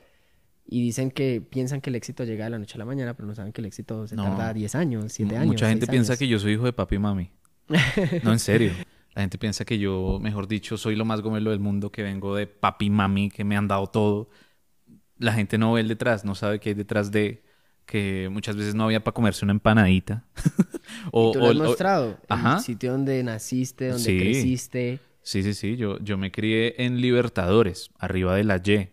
Y dicen que piensan que el éxito llega de la noche a la mañana, pero no saben que el éxito se No. tarda 10 años, 7 M- años. Mucha gente seis piensa años. que yo soy hijo de papi y mami. No, en serio. La gente piensa que yo, mejor dicho, soy lo más gomelo del mundo, que vengo de papi y mami, que me han dado todo. La gente no ve el detrás, no sabe qué hay detrás de que muchas veces no había para comerse una empanadita. o, Y tú lo has o- o- mostrado. Ajá. El sitio donde naciste, donde Sí. creciste. Sí, sí, sí. Yo, yo me crié en Libertadores, arriba de la Y.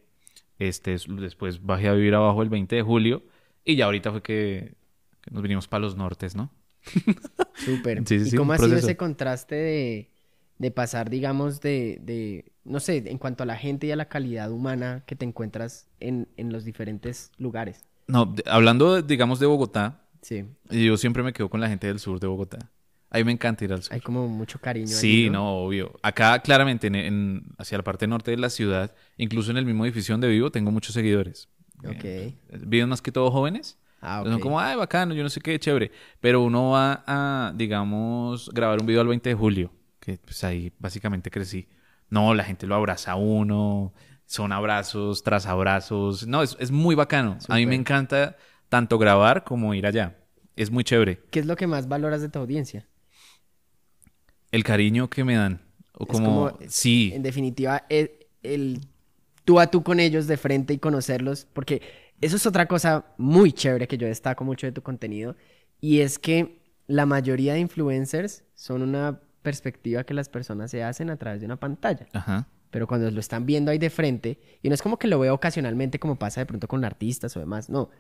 Este, es- después bajé a vivir abajo el 20 de julio. Y ya ahorita fue que, que nos vinimos para los nortes, ¿no? Súper. Sí, sí, ¿Y sí, cómo ha sido ese contraste de, de pasar, digamos, de, de, no sé, en cuanto a la gente y a la calidad humana que te encuentras en, en los diferentes lugares? No, de- hablando, digamos, de Bogotá, Sí, yo siempre me quedo con la gente del sur de Bogotá. A mí me encanta ir al sur. hay como mucho cariño ahí, Sí, no, obvio. Acá, claramente, en, en- hacia la parte norte de la ciudad, incluso en el mismo edificio donde vivo, tengo muchos seguidores. Ok. Eh, viven más que todo jóvenes. Ah, Son ok. como, ay, bacano, yo no sé qué, chévere. Pero uno va a, digamos, grabar un video al 20 de julio, que pues ahí básicamente crecí. No, la gente lo abraza a uno, son abrazos tras abrazos. No, es, es muy bacano. A mí me encanta tanto grabar como ir allá. Es muy chévere. ¿Qué es lo que más valoras de tu audiencia? El cariño que me dan. O como, como, sí, En definitiva, el, el tú a tú con ellos de frente y conocerlos, porque eso es otra cosa muy chévere que yo destaco mucho de tu contenido, y es que la mayoría de influencers son una perspectiva que las personas se hacen a través de una pantalla. ajá. Pero cuando lo están viendo ahí de frente, y no es como que lo veo ocasionalmente como pasa de pronto con artistas o demás, no.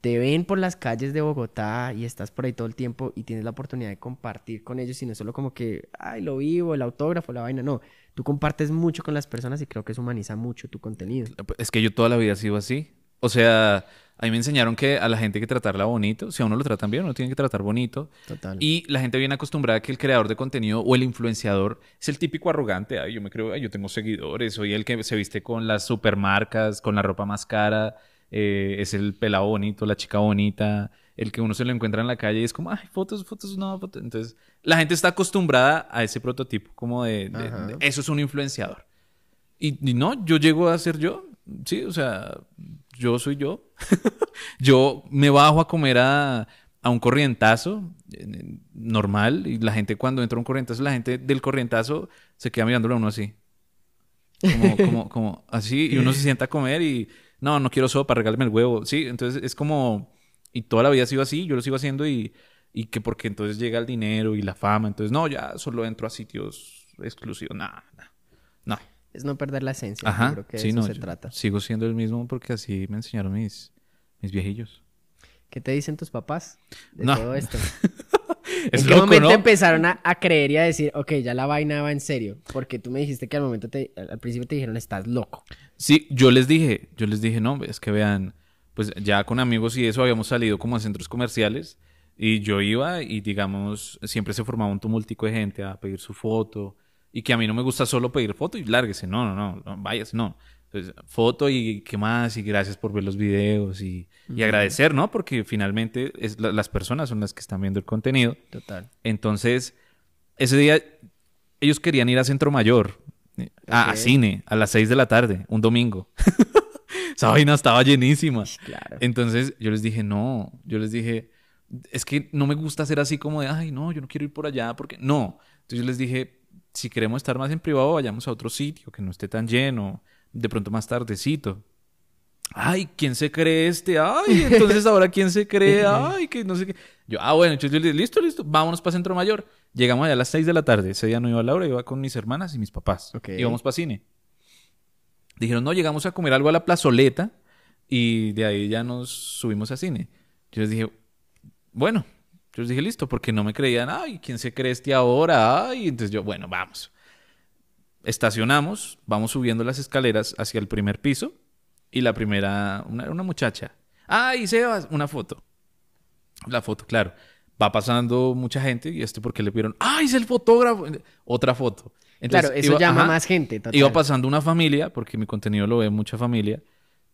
Te ven por las calles de Bogotá y estás por ahí todo el tiempo y tienes la oportunidad de compartir con ellos y no es solo como que, ay, lo vivo, el autógrafo, la vaina, no. Tú compartes mucho con las personas y creo que eso humaniza mucho tu contenido. Es que yo toda la vida he sido así. O sea, a mí me enseñaron que a la gente hay que tratarla bonito. Si a uno lo tratan bien, uno tiene que tratar bonito. Total. Y la gente viene acostumbrada a que el creador de contenido o el influenciador es el típico arrogante. Ay, yo me creo, ay, yo tengo seguidores. Soy el que se viste con las supermarcas, con la ropa más cara. Eh, es el pelado bonito, la chica bonita. El que uno se lo encuentra en la calle y es como, ay, fotos, fotos, no, fotos. Entonces, la gente está acostumbrada a ese prototipo, como de, de- Ajá. de- eso es un influenciador. Y, y no, yo llego a ser yo. Sí, o sea, yo soy yo. yo me bajo a comer a, a un corrientazo eh, normal y la gente cuando entra un corrientazo, la gente del corrientazo se queda mirándolo a uno así. Como, como, como así y uno se sienta a comer y no, no quiero sopa, regálame el huevo. Sí, entonces es como... Y toda la vida ha sido así, yo lo sigo haciendo y, y que porque entonces llega el dinero y la fama. Entonces, no, ya solo entro a sitios exclusivos. No, no. No. Es no perder la esencia. yo Ajá, creo que de sí, eso no, se trata. sigo siendo el mismo porque así me enseñaron mis, mis viejillos. ¿Qué te dicen tus papás de No. todo esto? Es ¿En qué loco, momento ¿no? empezaron a, a creer y a decir, ok, ya la vaina va en serio? Porque tú me dijiste que al momento te, al principio te dijeron, estás loco. Sí, yo les dije, yo les dije, no, es que vean, pues ya con amigos y eso habíamos salido como a centros comerciales y yo iba y digamos, siempre se formaba un tumultico de gente a pedir su foto y que a mí no me gusta solo pedir foto y lárguese, no, no, no, no váyase, no. Entonces, foto y qué más y gracias por ver los videos y, y agradecer, ¿no? Porque finalmente es la- las personas son las que están viendo el contenido. Total. Entonces, ese día ellos querían ir a Centro Mayor, eh, a, a cine, a las 6 de la tarde, un domingo. Esa vaina estaba llenísima. Claro. Entonces yo les dije, no, yo les dije, es que no me gusta ser así como de, ay, no, yo no quiero ir por allá, porque no. Entonces yo les dije, si queremos estar más en privado, vayamos a otro sitio que no esté tan lleno, de pronto más tardecito. Ay, ¿quién se cree este? Ay, entonces ahora ¿quién se cree? Ay, que no sé qué. Yo, ah, bueno, entonces yo les dije, listo, listo, vámonos para Centro Mayor. Llegamos allá a las 6 de la tarde. Ese día no iba Laura, iba con mis hermanas y mis papás. Ok. Íbamos para cine. Dijeron, no, llegamos a comer algo a la plazoleta Y de ahí ya nos subimos a cine. Yo les dije, bueno, yo les dije, listo, porque no me creían, ay, ¿quién se cree este ahora? Ay, entonces yo, bueno, vamos. Estacionamos, vamos subiendo las escaleras hacia el primer piso y la primera, una, una muchacha. Ay, Sebas, una foto. La foto, claro. Va pasando mucha gente y esto porque le vieron, ¡ay, es el fotógrafo! Otra foto. claro, eso llama más gente. Iba pasando una familia, porque mi contenido lo ve mucha familia.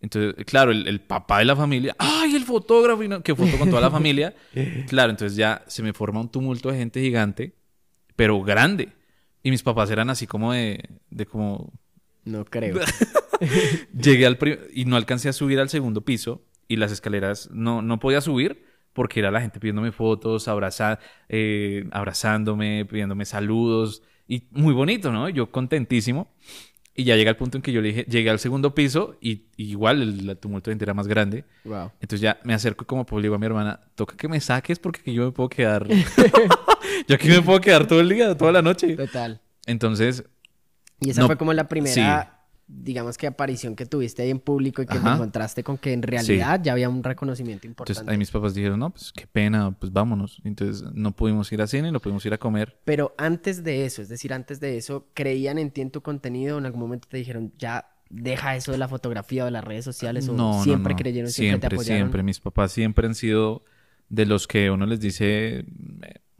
Entonces, claro, el, papá de la familia, ¡ay, el fotógrafo! Y que foto con toda la familia. claro, entonces ya se me forma un tumulto de gente gigante, pero grande. Y mis papás eran así como de, de como... No creo. Llegué al... y no alcancé a subir al segundo piso y las escaleras no, no podía subir porque era la gente pidiéndome fotos, abraza, eh, abrazándome, pidiéndome saludos. Y muy bonito, ¿no? Yo contentísimo. Y ya llega el punto en que yo le dije, llegué al segundo piso y, igual el, tumulto de gente era más grande. Wow. Entonces ya me acerco como pues, le digo a mi hermana, toca que me saques porque yo me puedo quedar. yo aquí me puedo quedar todo el día, toda la noche. Total. Entonces. Y esa fue como la primera digamos que aparición que tuviste ahí en público y que te encontraste con que en realidad ya había un reconocimiento importante. Entonces ahí mis papás dijeron, no, pues qué pena, pues vámonos. Entonces no pudimos ir a cine, no pudimos ir a comer. Pero antes de eso, es decir, antes de eso, ¿creían en ti en tu contenido? ¿En algún momento te dijeron, ya deja eso de la fotografía o de las redes sociales? ¿O no, siempre creyeron, siempre, siempre te apoyaron? Siempre, mis papás siempre han sido de los que uno les dice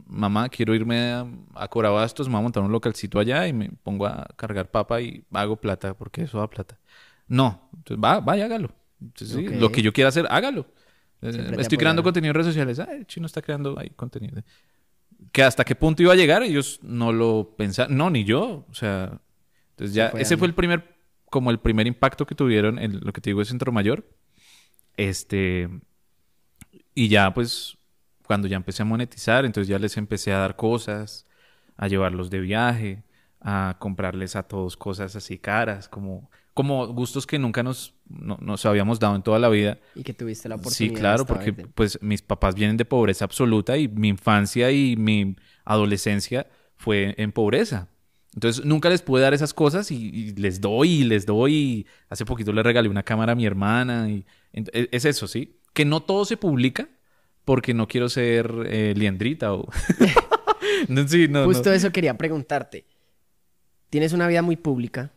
mamá, quiero irme a, a Corabastos, me voy a montar un localcito allá y me pongo a cargar papa y hago plata, porque eso da plata. No, entonces va, vaya, hágalo. Lo que yo quiera hacer, hágalo. Eh, estoy creando contenido en redes sociales. Ay, el chino está creando ahí contenido. Que hasta qué punto iba a llegar, ellos no lo pensaron. No, ni yo. O sea, entonces ya, ese fue el primer, como el primer impacto que tuvieron en lo que te digo es Centro Mayor. Este, y ya pues cuando ya empecé a monetizar, entonces ya les empecé a dar cosas, a llevarlos de viaje, a comprarles a todos cosas así caras, como, como gustos que nunca nos, nos habíamos dado en toda la vida. Y que tuviste la oportunidad. Sí, claro, porque pues mis papás vienen de pobreza absoluta y mi infancia y mi adolescencia fue en pobreza. Entonces nunca les pude dar esas cosas y, les doy y les doy. Y hace poquito le regalé una cámara a mi hermana y e, es eso, ¿sí? Que no todo se publica, porque no quiero ser eh, liendrita o... Justo eso quería preguntarte. Tienes una vida muy pública,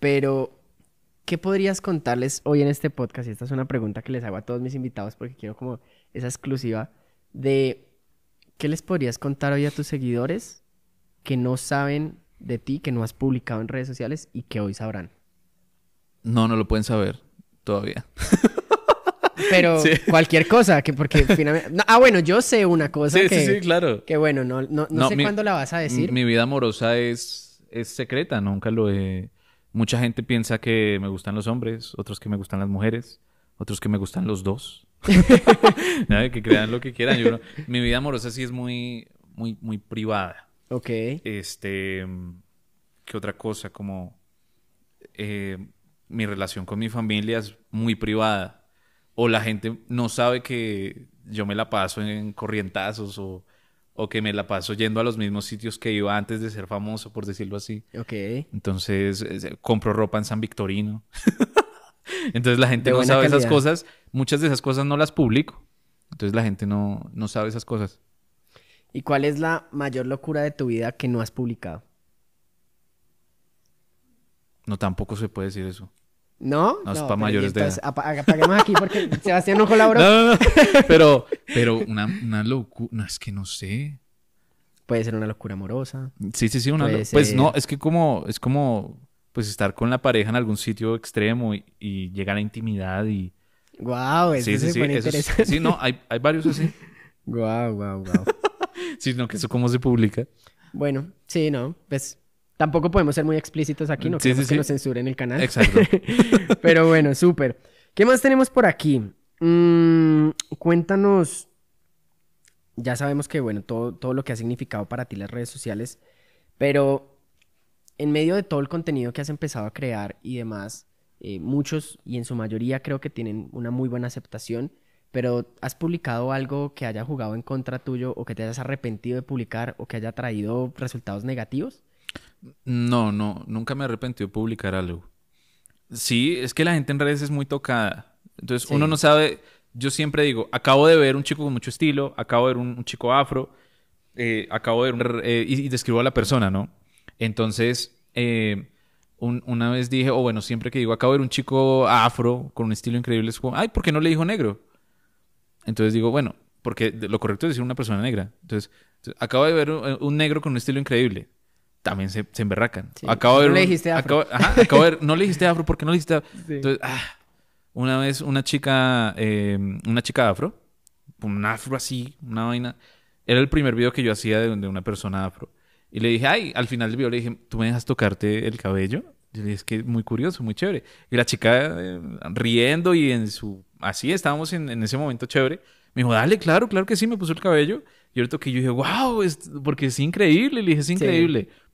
pero ¿qué podrías contarles hoy en este podcast? Y esta es una pregunta que les hago a todos mis invitados porque quiero como esa exclusiva de ¿qué les podrías contar hoy a tus seguidores que no saben de ti, que no has publicado en redes sociales y que hoy sabrán? No, no lo pueden saber todavía. Pero cualquier cosa, que porque finalmente... ah, bueno, yo sé una cosa sí, que... Sí, sí, claro. Que bueno, no, no, sé cuándo la vas a decir. Mi vida amorosa es, es secreta, nunca lo he... Mucha gente piensa que me gustan los hombres, otros que me gustan las mujeres, otros que me gustan los dos. que crean lo que quieran. Mi vida amorosa sí es muy, muy, muy privada. Ok. Este... ¿Qué otra cosa? Como... Eh, mi relación con mi familia es muy privada o la gente no sabe que yo me la paso en corrientazos o, o que me la paso yendo a los mismos sitios que iba antes de ser famoso, por decirlo así. Ok. Entonces, compro ropa en San Victorino. Entonces la gente no sabe esas cosas. Muchas de esas cosas no las publico. Entonces la gente no, no sabe esas cosas. ¿Y cuál es la mayor locura de tu vida que no has publicado? No, tampoco se puede decir eso. ¿No? No, es para mayores de edad. Apaguemos aquí porque Sebastián no colaboró. No, no, no. Pero, pero una, una locura. No, es que no sé. Puede ser una locura amorosa. Sí, sí, sí. Una Pues no, es que como, es como, pues estar con la pareja en algún sitio extremo y, llegar a la intimidad y. Guau, eso sí, sí, sí, interesante. sí, no, hay, hay varios así. Guau, guau, guau. sí, no, que eso cómo se publica. Bueno, sí, no, pues Tampoco podemos ser muy explícitos aquí, no queremos que nos censuren el canal. Exacto. Pero bueno, súper. ¿Qué más tenemos por aquí? Mm, cuéntanos. Ya sabemos que, bueno, todo, todo lo que ha significado para ti las redes sociales, pero en medio de todo el contenido que has empezado a crear y demás, eh, muchos y en su mayoría creo que tienen una muy buena aceptación, pero ¿has publicado algo que haya jugado en contra tuyo o que te hayas arrepentido de publicar o que haya traído resultados negativos? No, no, nunca me he arrepentido de publicar algo. Sí, es que la gente en redes es muy tocada. Entonces Sí. uno no sabe, yo siempre digo, acabo de ver un chico con mucho estilo, acabo de ver un, un chico afro, eh, acabo de ver, eh, y, y describo a la persona, ¿no? Entonces, eh, un- una vez dije, o bueno, siempre que digo, acabo de ver un chico afro con un estilo increíble, es como, ay, ¿por qué no le dijo negro? Entonces digo, bueno, porque lo correcto es decir una persona negra. Entonces, entonces, acabo de ver un, un negro con un estilo increíble. También se, se emberracan. Sí. Acabo de No ver le un- dijiste afro. acabo- ajá, acabo de ver- no le dijiste afro, ¿por qué no le dijiste afro? Sí. Entonces, ah, una vez una chica, eh, una chica afro, un afro así, una vaina. Era el primer video que yo hacía de, de una persona afro. Y le dije, ay, al final del video le dije, ¿tú me dejas tocarte el cabello? Y le dije, es que es muy curioso, muy chévere. Y la chica eh, riendo y en su... Así estábamos en, en ese momento chévere. Me dijo, dale, claro, claro que sí, me puso el cabello. Y le toqué y yo dije, wow, es, porque es increíble. Le dije, es increíble. Mm,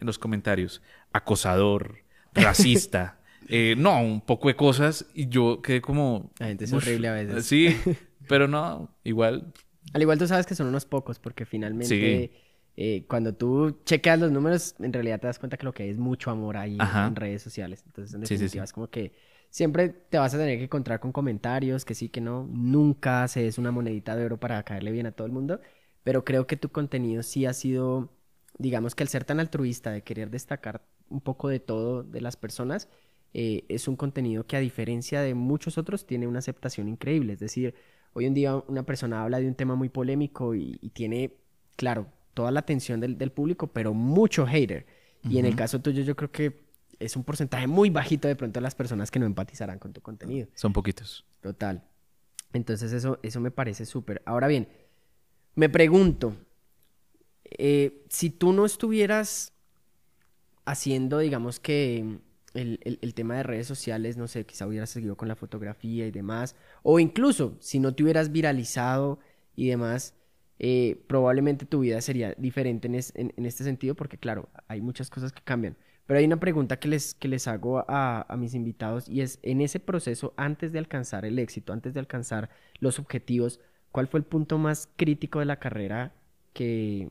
En los comentarios, acosador, racista, eh, no, un poco de cosas. Y yo quedé como... La gente es horrible a veces. Sí, pero no, igual. Al igual tú sabes que son unos pocos, porque finalmente Sí. eh, cuando tú chequeas los números, en realidad te das cuenta que lo que hay es mucho amor ahí Ajá. en redes sociales. Entonces, en Sí, sí, definitiva, sí. es como que siempre te vas a tener que encontrar con comentarios, que sí, que no. Nunca se es una monedita de oro para caerle bien a todo el mundo. Pero creo que tu contenido sí ha sido, digamos que al ser tan altruista, de querer destacar un poco de todo de las personas, eh, es un contenido que a diferencia de muchos otros tiene una aceptación increíble. Es decir, hoy en día una persona habla de un tema muy polémico y, y tiene, claro, toda la atención del, del público, pero mucho hater. Y en el caso tuyo yo creo que es un porcentaje muy bajito de pronto de las personas que no empatizarán con tu contenido. Son poquitos. Total. Entonces eso, eso me parece súper. Ahora bien, me pregunto, eh, si tú no estuvieras haciendo, digamos que el, el- tema de redes sociales, no sé, quizá hubieras seguido con la fotografía y demás, o incluso si no te hubieras viralizado y demás, eh, probablemente tu vida sería diferente en, en- en este sentido, porque claro, hay muchas cosas que cambian. Pero hay una pregunta que les, que les hago a, a mis invitados y es, en ese proceso, antes de alcanzar el éxito, antes de alcanzar los objetivos, ¿cuál fue el punto más crítico de la carrera que,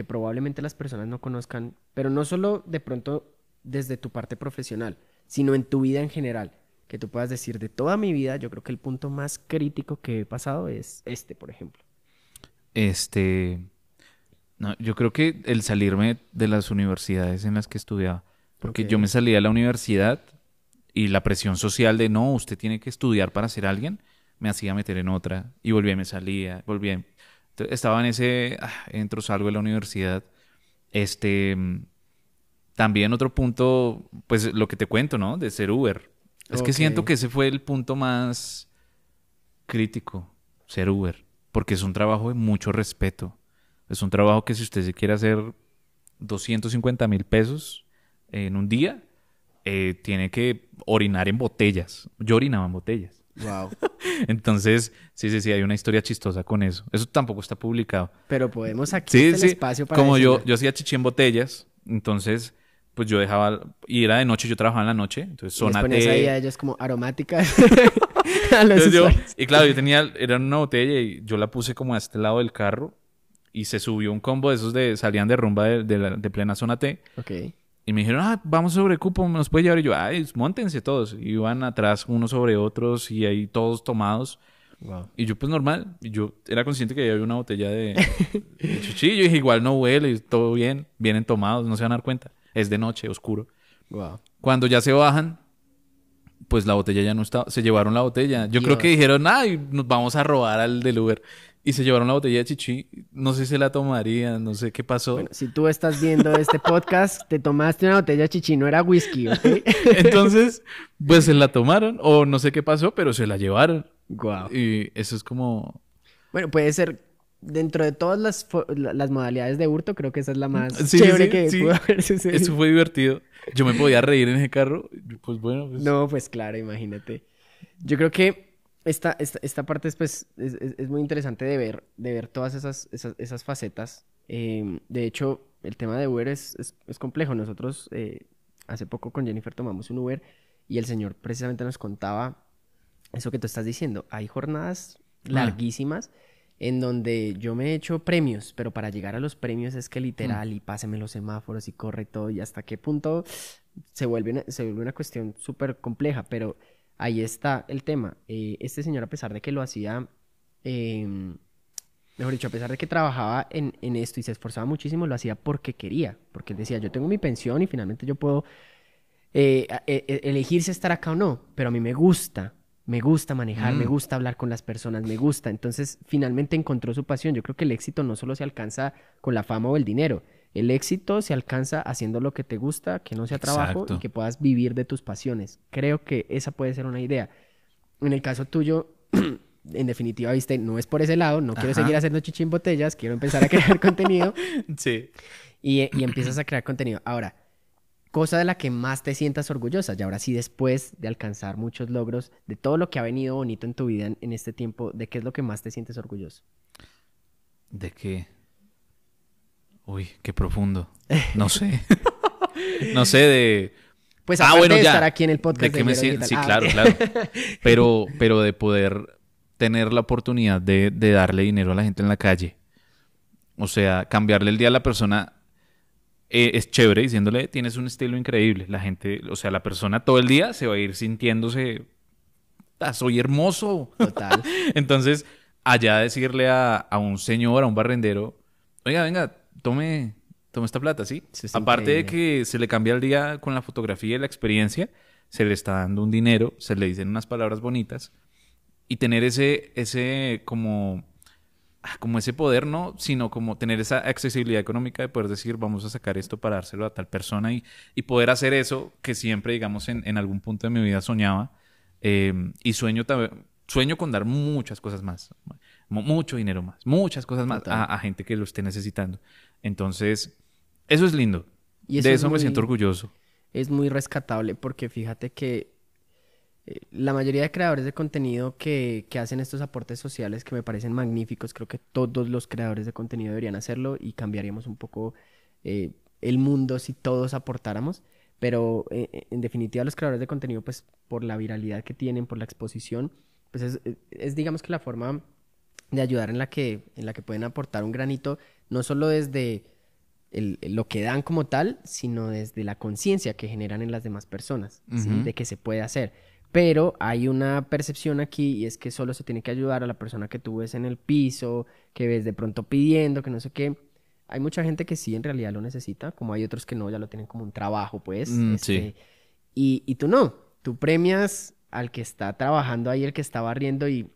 que probablemente las personas no conozcan? Pero no solo de pronto desde tu parte profesional, sino en tu vida en general. Que tú puedas decir, de toda mi vida, yo creo que el punto más crítico que he pasado es este, por ejemplo. Este. No, yo creo que el salirme de las universidades en las que estudiaba. Porque yo me salía de la universidad y la presión social de no, usted tiene que estudiar para ser alguien, me hacía meter en otra. Y volvía y me salía, volvía. Estaba en ese. ah, entro, salgo de la universidad. Este. mm, También otro punto, pues lo que te cuento, ¿no? De ser Uber. Es que siento que ese fue el punto más crítico, ser Uber, porque es un trabajo de mucho respeto. Es un trabajo que si usted se quiere hacer 250 mil pesos en un día, eh, tiene que orinar en botellas. Yo orinaba en botellas. Wow. Entonces, sí, sí, sí, hay una historia chistosa con eso. Eso tampoco está publicado. Pero podemos aquí Sí, está el sí. espacio para Como yo, decirlo. yo hacía chichi en botellas, entonces, pues yo dejaba, y era de noche, yo trabajaba en la noche, entonces Y ponías T. ahí a ellos como aromáticas a los yo- y claro, yo tenía, era una botella y yo la puse como a este lado del carro y se subió un combo de esos de, salían de rumba de, de la- de plena zona T Ok. Y me dijeron, ah, vamos sobre cupo, nos puede llevar y yo, ay, montense todos. Y iban atrás unos sobre otros y ahí todos tomados. Wow. Y yo, pues normal, y yo era consciente que había una botella de, de chichi. Yo dije, igual no huele, todo bien, vienen tomados, no se van a dar cuenta. Es de noche, oscuro. Wow. Cuando ya se bajan, pues la botella ya no estaba. Se llevaron la botella. Yo creo que Dios. dijeron, ay, nos vamos a robar al del Uber. Y se llevaron la botella de chichi. No sé si se la tomarían, no sé qué pasó. Bueno, si tú estás viendo este podcast, te tomaste una botella de chichi, no era whisky, ¿ok? Entonces, pues se la tomaron. O no sé qué pasó, pero se la llevaron. Wow. Y eso es como. Bueno, puede ser dentro de todas las, las modalidades de hurto, creo que esa es la más sí, chévere sí, que sí. pudo haber sucedido. Eso fue divertido. Yo me podía reír en ese carro. Pues bueno, pues. No, pues claro, imagínate. Yo creo que esta, esta, esta parte es, pues, es, es- es muy interesante de ver, de ver todas esas, esas, esas facetas. Eh, de hecho, el tema de Uber es, es, es complejo. Nosotros eh, hace poco con Jennifer tomamos un Uber y el señor precisamente nos contaba eso que tú estás diciendo. Hay jornadas Ah. larguísimas en donde yo me he hecho premios, pero para llegar a los premios es que Mm. literal y páseme los semáforos y corre todo y hasta qué punto se vuelve una, se vuelve una cuestión súper compleja, pero ahí está el tema. Eh, este señor, a pesar de que lo hacía, em, mejor dicho, a pesar de que trabajaba en, en esto y se esforzaba muchísimo, lo hacía porque quería, porque él decía, yo tengo mi pensión y finalmente yo puedo eh, e- e- elegir si estar acá o no, pero a mí me gusta, me gusta manejar, me Mm. gusta hablar con las personas, me gusta. Entonces, finalmente encontró su pasión. Yo creo que el éxito no solo se alcanza con la fama o el dinero. El éxito se alcanza haciendo lo que te gusta, que no sea trabajo y que puedas vivir de tus pasiones. Creo que esa puede ser una idea. En el caso tuyo, en definitiva, viste, no es por ese lado, no quiero seguir haciendo chichi en botellas, quiero empezar a crear contenido Sí. y, y empiezas a crear contenido. Ahora, cosa de la que más te sientas orgullosa, y ahora sí después de alcanzar muchos logros, de todo lo que ha venido bonito en tu vida en, en este tiempo, ¿de qué es lo que más te sientes orgulloso? ¿De qué? Uy, qué profundo. No sé. no sé de... Pues Ah, bueno, de ya. estar aquí en el podcast de. Digital. Sí, Ah, claro, ok. claro. Pero, pero de poder tener la oportunidad de, de darle dinero a la gente en la calle. O sea, cambiarle el día a la persona eh, es chévere diciéndole, tienes un estilo increíble. La gente, o sea, la persona todo el día se va a ir sintiéndose, "Ah, soy hermoso. Total. Entonces, allá decirle a, a un señor, a un barrendero, oiga, venga, tome, tome esta plata, ¿sí? Es Aparte de increíble. que se le cambia el día con la fotografía y la experiencia, se le está dando un dinero, se le dicen unas palabras bonitas y tener ese, ese como, ah, como ese poder, no, sino como tener esa accesibilidad económica de poder decir, vamos a sacar esto para dárselo a tal persona y, y poder hacer eso que siempre, digamos, en, en algún punto de mi vida soñaba eh, y sueño también. Sueño con dar muchas cosas más, mu- mucho dinero más, muchas cosas más a, a gente que lo esté necesitando. Entonces, eso es lindo. Y eso de es eso me siento orgulloso. es muy rescatable porque fíjate que eh, la mayoría de creadores de contenido que, que hacen estos aportes sociales que me parecen magníficos, creo que todos los creadores de contenido deberían hacerlo y cambiaríamos un poco eh, el mundo si todos aportáramos. Pero eh, en definitiva los creadores de contenido, pues por la viralidad que tienen, por la exposición, pues es, es- es, digamos que la forma de ayudar en la que, en la que pueden aportar un granito, no solo desde el- lo que dan como tal, sino desde la conciencia que generan en las demás personas. De que se puede hacer. Pero hay una percepción aquí y es que solo se tiene que ayudar a la persona que tú ves en el piso, que ves de pronto pidiendo, que no sé qué. Hay mucha gente que sí en realidad lo necesita, como hay otros que no, ya lo tienen como un trabajo, pues. Mm, este, sí. y, y tú no, tú premias al que está trabajando ahí, el que está barriendo y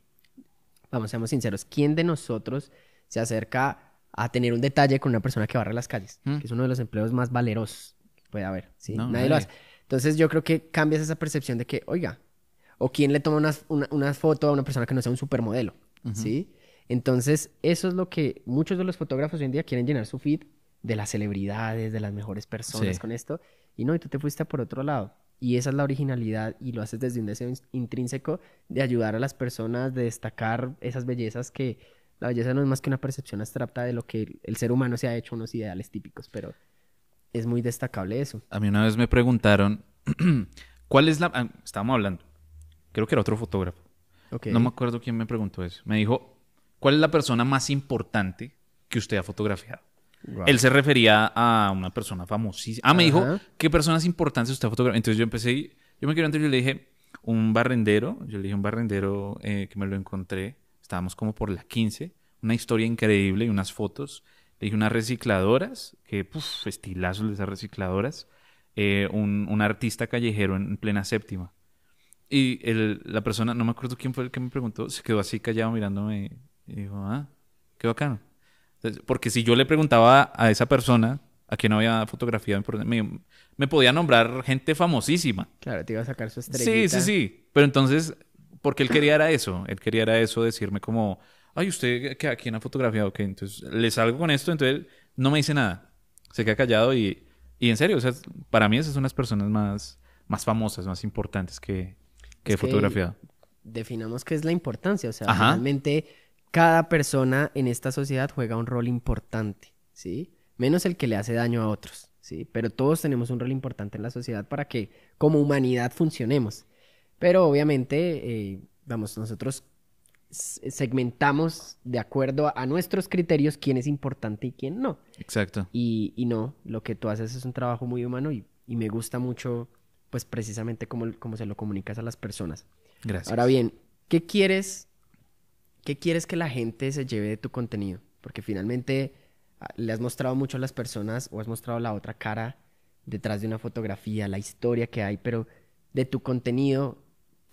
vamos, seamos sinceros, ¿quién de nosotros se acerca a tener un detalle con una persona que barre las calles? Mm. Que es uno de los empleos más valerosos que puede haber, ¿sí? No, nadie lo nadie. hace. Entonces yo creo que cambias esa percepción de que, oiga, o quién le toma una, una, una foto a una persona que no sea un supermodelo, ¿sí? Entonces eso es lo que muchos de los fotógrafos hoy en día quieren llenar su feed de las celebridades, de las mejores personas Sí. con esto, y no, y tú te fuiste por otro lado. Y esa es la originalidad y lo haces desde un deseo intrínseco de ayudar a las personas, de destacar esas bellezas que la belleza no es más que una percepción abstracta de lo que el, ser humano se ha hecho unos ideales típicos, pero es muy destacable eso. A mí una vez me preguntaron, ¿cuál es la... ah, Estábamos hablando, creo que era otro fotógrafo. No me acuerdo quién me preguntó eso. Me dijo, ¿cuál es la persona más importante que usted ha fotografiado? Él se refería a una persona famosísima. Ah, me dijo, Ajá. ¿qué personas importantes usted ha fotografiado? Entonces yo empecé, yo me quiero antes, yo le dije, un barrendero, yo le dije un barrendero eh, que me lo encontré, estábamos como por la 15, una historia increíble y unas fotos. Le dije unas recicladoras, que, puf, estilazos de esas recicladoras. eh, un, un artista callejero en, en plena séptima. Y el- la persona, no me acuerdo quién fue el que me preguntó, se quedó así callado mirándome y dijo, ah, qué bacano. Entonces, porque si yo le preguntaba a esa persona a quien no había fotografiado, me, me podía nombrar gente famosísima. Claro, te iba a sacar su Sí, estrellita. sí, sí. Pero entonces, porque él quería era eso. Él quería era eso, decirme como, ay, ¿usted que- a quién ha fotografiado? Ok, entonces le salgo con esto, entonces él no me dice nada. Se queda callado y, y en serio, o sea, para mí esas son las personas más, más famosas, más importantes que, que he fotografiado. Definamos qué es la importancia, o sea, Ajá. finalmente cada persona en esta sociedad juega un rol importante, ¿sí? Menos el que le hace daño a otros, ¿sí? Pero todos tenemos un rol importante en la sociedad para que como humanidad funcionemos. Pero obviamente, eh, vamos, nosotros segmentamos de acuerdo a, a nuestros criterios quién es importante y quién no. Exacto. Y, y no, lo que tú haces es un trabajo muy humano y, y me gusta mucho pues precisamente cómo, cómo se lo comunicas a las personas. Gracias. Ahora bien, ¿qué quieres, ¿qué quieres que la gente se lleve de tu contenido? Porque finalmente ah, le has mostrado mucho a las personas o has mostrado la otra cara detrás de una fotografía, la historia que hay, pero de tu contenido,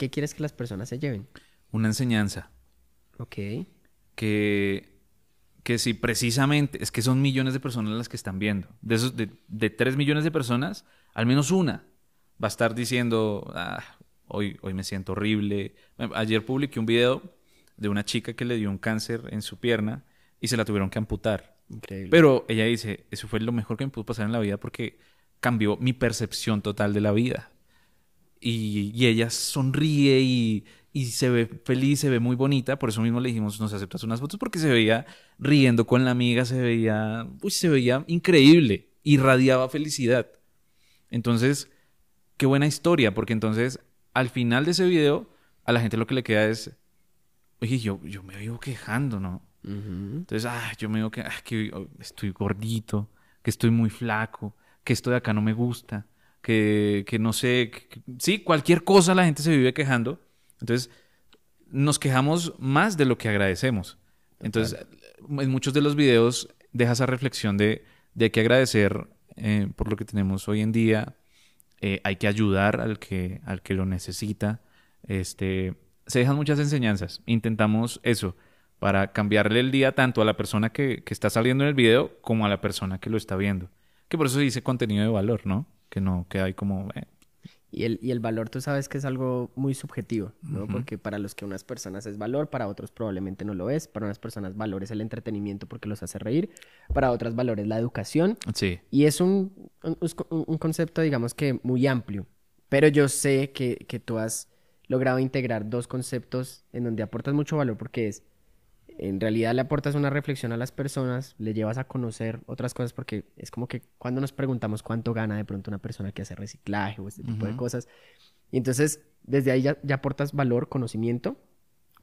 ¿qué quieres que las personas se lleven? Una enseñanza. Ok. que, que si precisamente, es que son millones de personas las que están viendo. De esos, de, de 3 millones de personas, al menos una va a estar diciendo, "Ah, hoy, hoy me siento horrible. Ayer publiqué un video de una chica que le dio un cáncer en su pierna y se la tuvieron que amputar. Increíble. Pero ella dice, eso fue lo mejor que me pudo pasar en la vida porque cambió mi percepción total de la vida. Y, y ella sonríe y, y se ve feliz, se ve muy bonita. Por eso mismo le dijimos, nos aceptas unas fotos porque se veía riendo con la amiga, se veía, uy, se veía increíble, irradiaba felicidad. Entonces, qué buena historia, porque entonces al final de ese video a la gente lo que le queda es, oye, yo, yo me vivo quejando, ¿no? Ujú. Entonces, ah, yo me digo que, ah, que oh, estoy gordito, que estoy muy flaco, que esto de acá no me gusta, que, que no sé, que- sí, cualquier cosa la gente se vive quejando. Entonces, nos quejamos más de lo que agradecemos. Entonces, en muchos de los videos deja esa reflexión de, de hay que agradecer eh, por lo que tenemos hoy en día, eh, hay que ayudar al que, al que lo necesita. Este, se dejan muchas enseñanzas. Intentamos eso para cambiarle el día tanto a la persona que, que está saliendo en el video como a la persona que lo está viendo. Que por eso se dice contenido de valor, ¿no? Que no queda ahí como... eh, Y el, y el valor, tú sabes que es algo muy subjetivo, ¿no? Porque para los que unas personas es valor, para otros probablemente no lo es. Para unas personas valor es el entretenimiento porque los hace reír. Para otras valor es la educación. Sí. Y es un, un, un- un concepto, digamos que muy amplio. Pero yo sé que, que tú has logrado integrar dos conceptos en donde aportas mucho valor porque es, en realidad le aportas una reflexión a las personas, le llevas a conocer otras cosas porque es como que cuando nos preguntamos cuánto gana de pronto una persona que hace reciclaje o este tipo de cosas. Y entonces, desde ahí ya, ya aportas valor, conocimiento,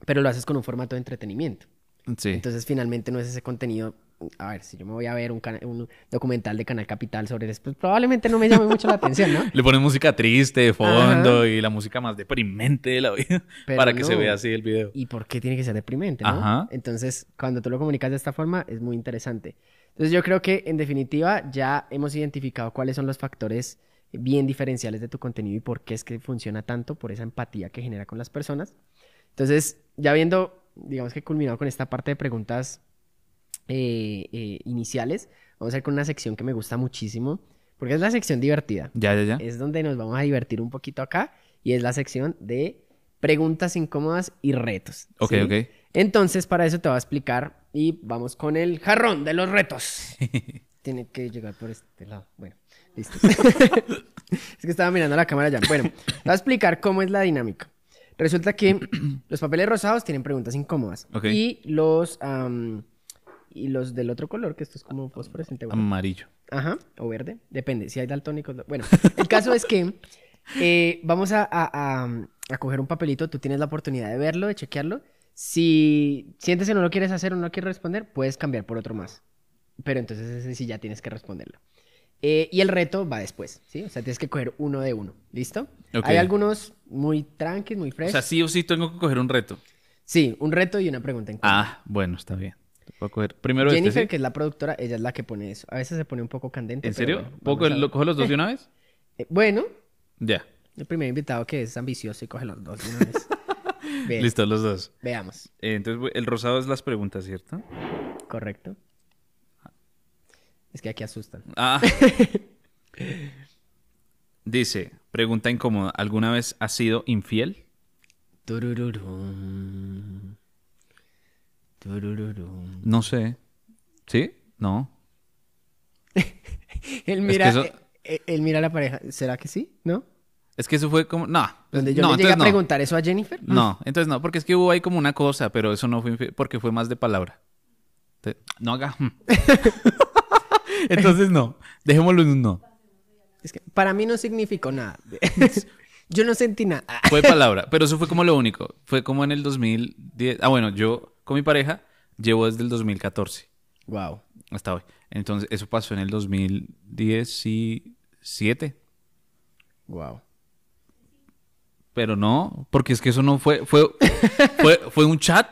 pero lo haces con un formato de entretenimiento. Sí. Entonces, finalmente no es ese contenido. A ver, si yo me voy a ver un, un documental de Canal Capital sobre eso, pues probablemente no me llame mucho la atención, ¿no? Le ponen música triste de fondo Ajá. y la música más deprimente de la vida Pero para que se vea así el video. ¿Y por qué tiene que ser deprimente, no? Ajá. Entonces, cuando tú lo comunicas de esta forma, es muy interesante. Entonces, yo creo que, en definitiva, ya hemos identificado cuáles son los factores bien diferenciales de tu contenido y por qué es que funciona tanto, por esa empatía que genera con las personas. Entonces, ya viendo, digamos que culminado con esta parte de preguntas eh, eh, iniciales, vamos a ir con una sección que me gusta muchísimo, porque es la sección divertida. Ya, ya, ya. Es donde nos vamos a divertir un poquito acá y es la sección de preguntas incómodas y retos. Ok, ¿sí? ok. Entonces, para eso te voy a explicar y vamos con el jarrón de los retos. Tiene que llegar por este lado. Bueno, listo. es que estaba mirando la cámara ya. Bueno, te voy a explicar cómo es la dinámica. Resulta que los papeles rosados tienen preguntas incómodas. Y los, am, y los del otro color, que esto es como fosforescente. bueno, Amarillo. Ajá, o verde, depende, si hay daltónicos. Bueno, el caso es que eh, vamos a, a- a- a coger un papelito, tú tienes la oportunidad de verlo, de chequearlo. Si sientes que no lo quieres hacer o no lo quieres responder, puedes cambiar por otro más. Pero entonces ese sí ya tienes que responderlo. Eh, y el reto va después, ¿sí? O sea, tienes que coger uno de uno, ¿listo? Hay algunos muy tranquis, muy O fresh. sea, sí o sí tengo que coger un reto. Sí, un reto y una pregunta en común. Ah, bueno, está bien. Voy a coger primero Jennifer, este, ¿sí? que es la productora, ella es la que pone eso. A veces se pone un poco candente. ¿En serio? bueno, ¿Puedo vamos a coger- ver. ¿Lo cojo los dos de una vez? Eh, bueno, Ya. El primer invitado que es ambicioso y coge los dos de una vez. Ve- Listo, los dos. Veamos. Eh, entonces, el rosado es las preguntas, ¿cierto? Correcto. Es que aquí asustan. Ah. Dice, pregunta incómoda. ¿Alguna vez has sido infiel? Turururum. Turururum. No sé. ¿Sí? No. Él mira, eh, eh, él mira a la pareja. ¿Será que sí? ¿No? Es que eso fue como... No. Donde yo no, le llegué a no. preguntar eso a Jennifer. No, entonces no, porque es que hubo ahí como una cosa, pero eso no fue infiel, porque fue más de palabra. No haga. entonces no. Dejémoslo en un no. Es que para mí no significó nada. yo no sentí nada. Fue palabra, pero eso fue como lo único. Fue como en el 2010. Ah, bueno, yo con mi pareja llevo desde el 2014 Wow. hasta hoy. Entonces, eso pasó en el 2017. Wow. Pero no, porque es que eso no fue, fue, fue, fue un chat.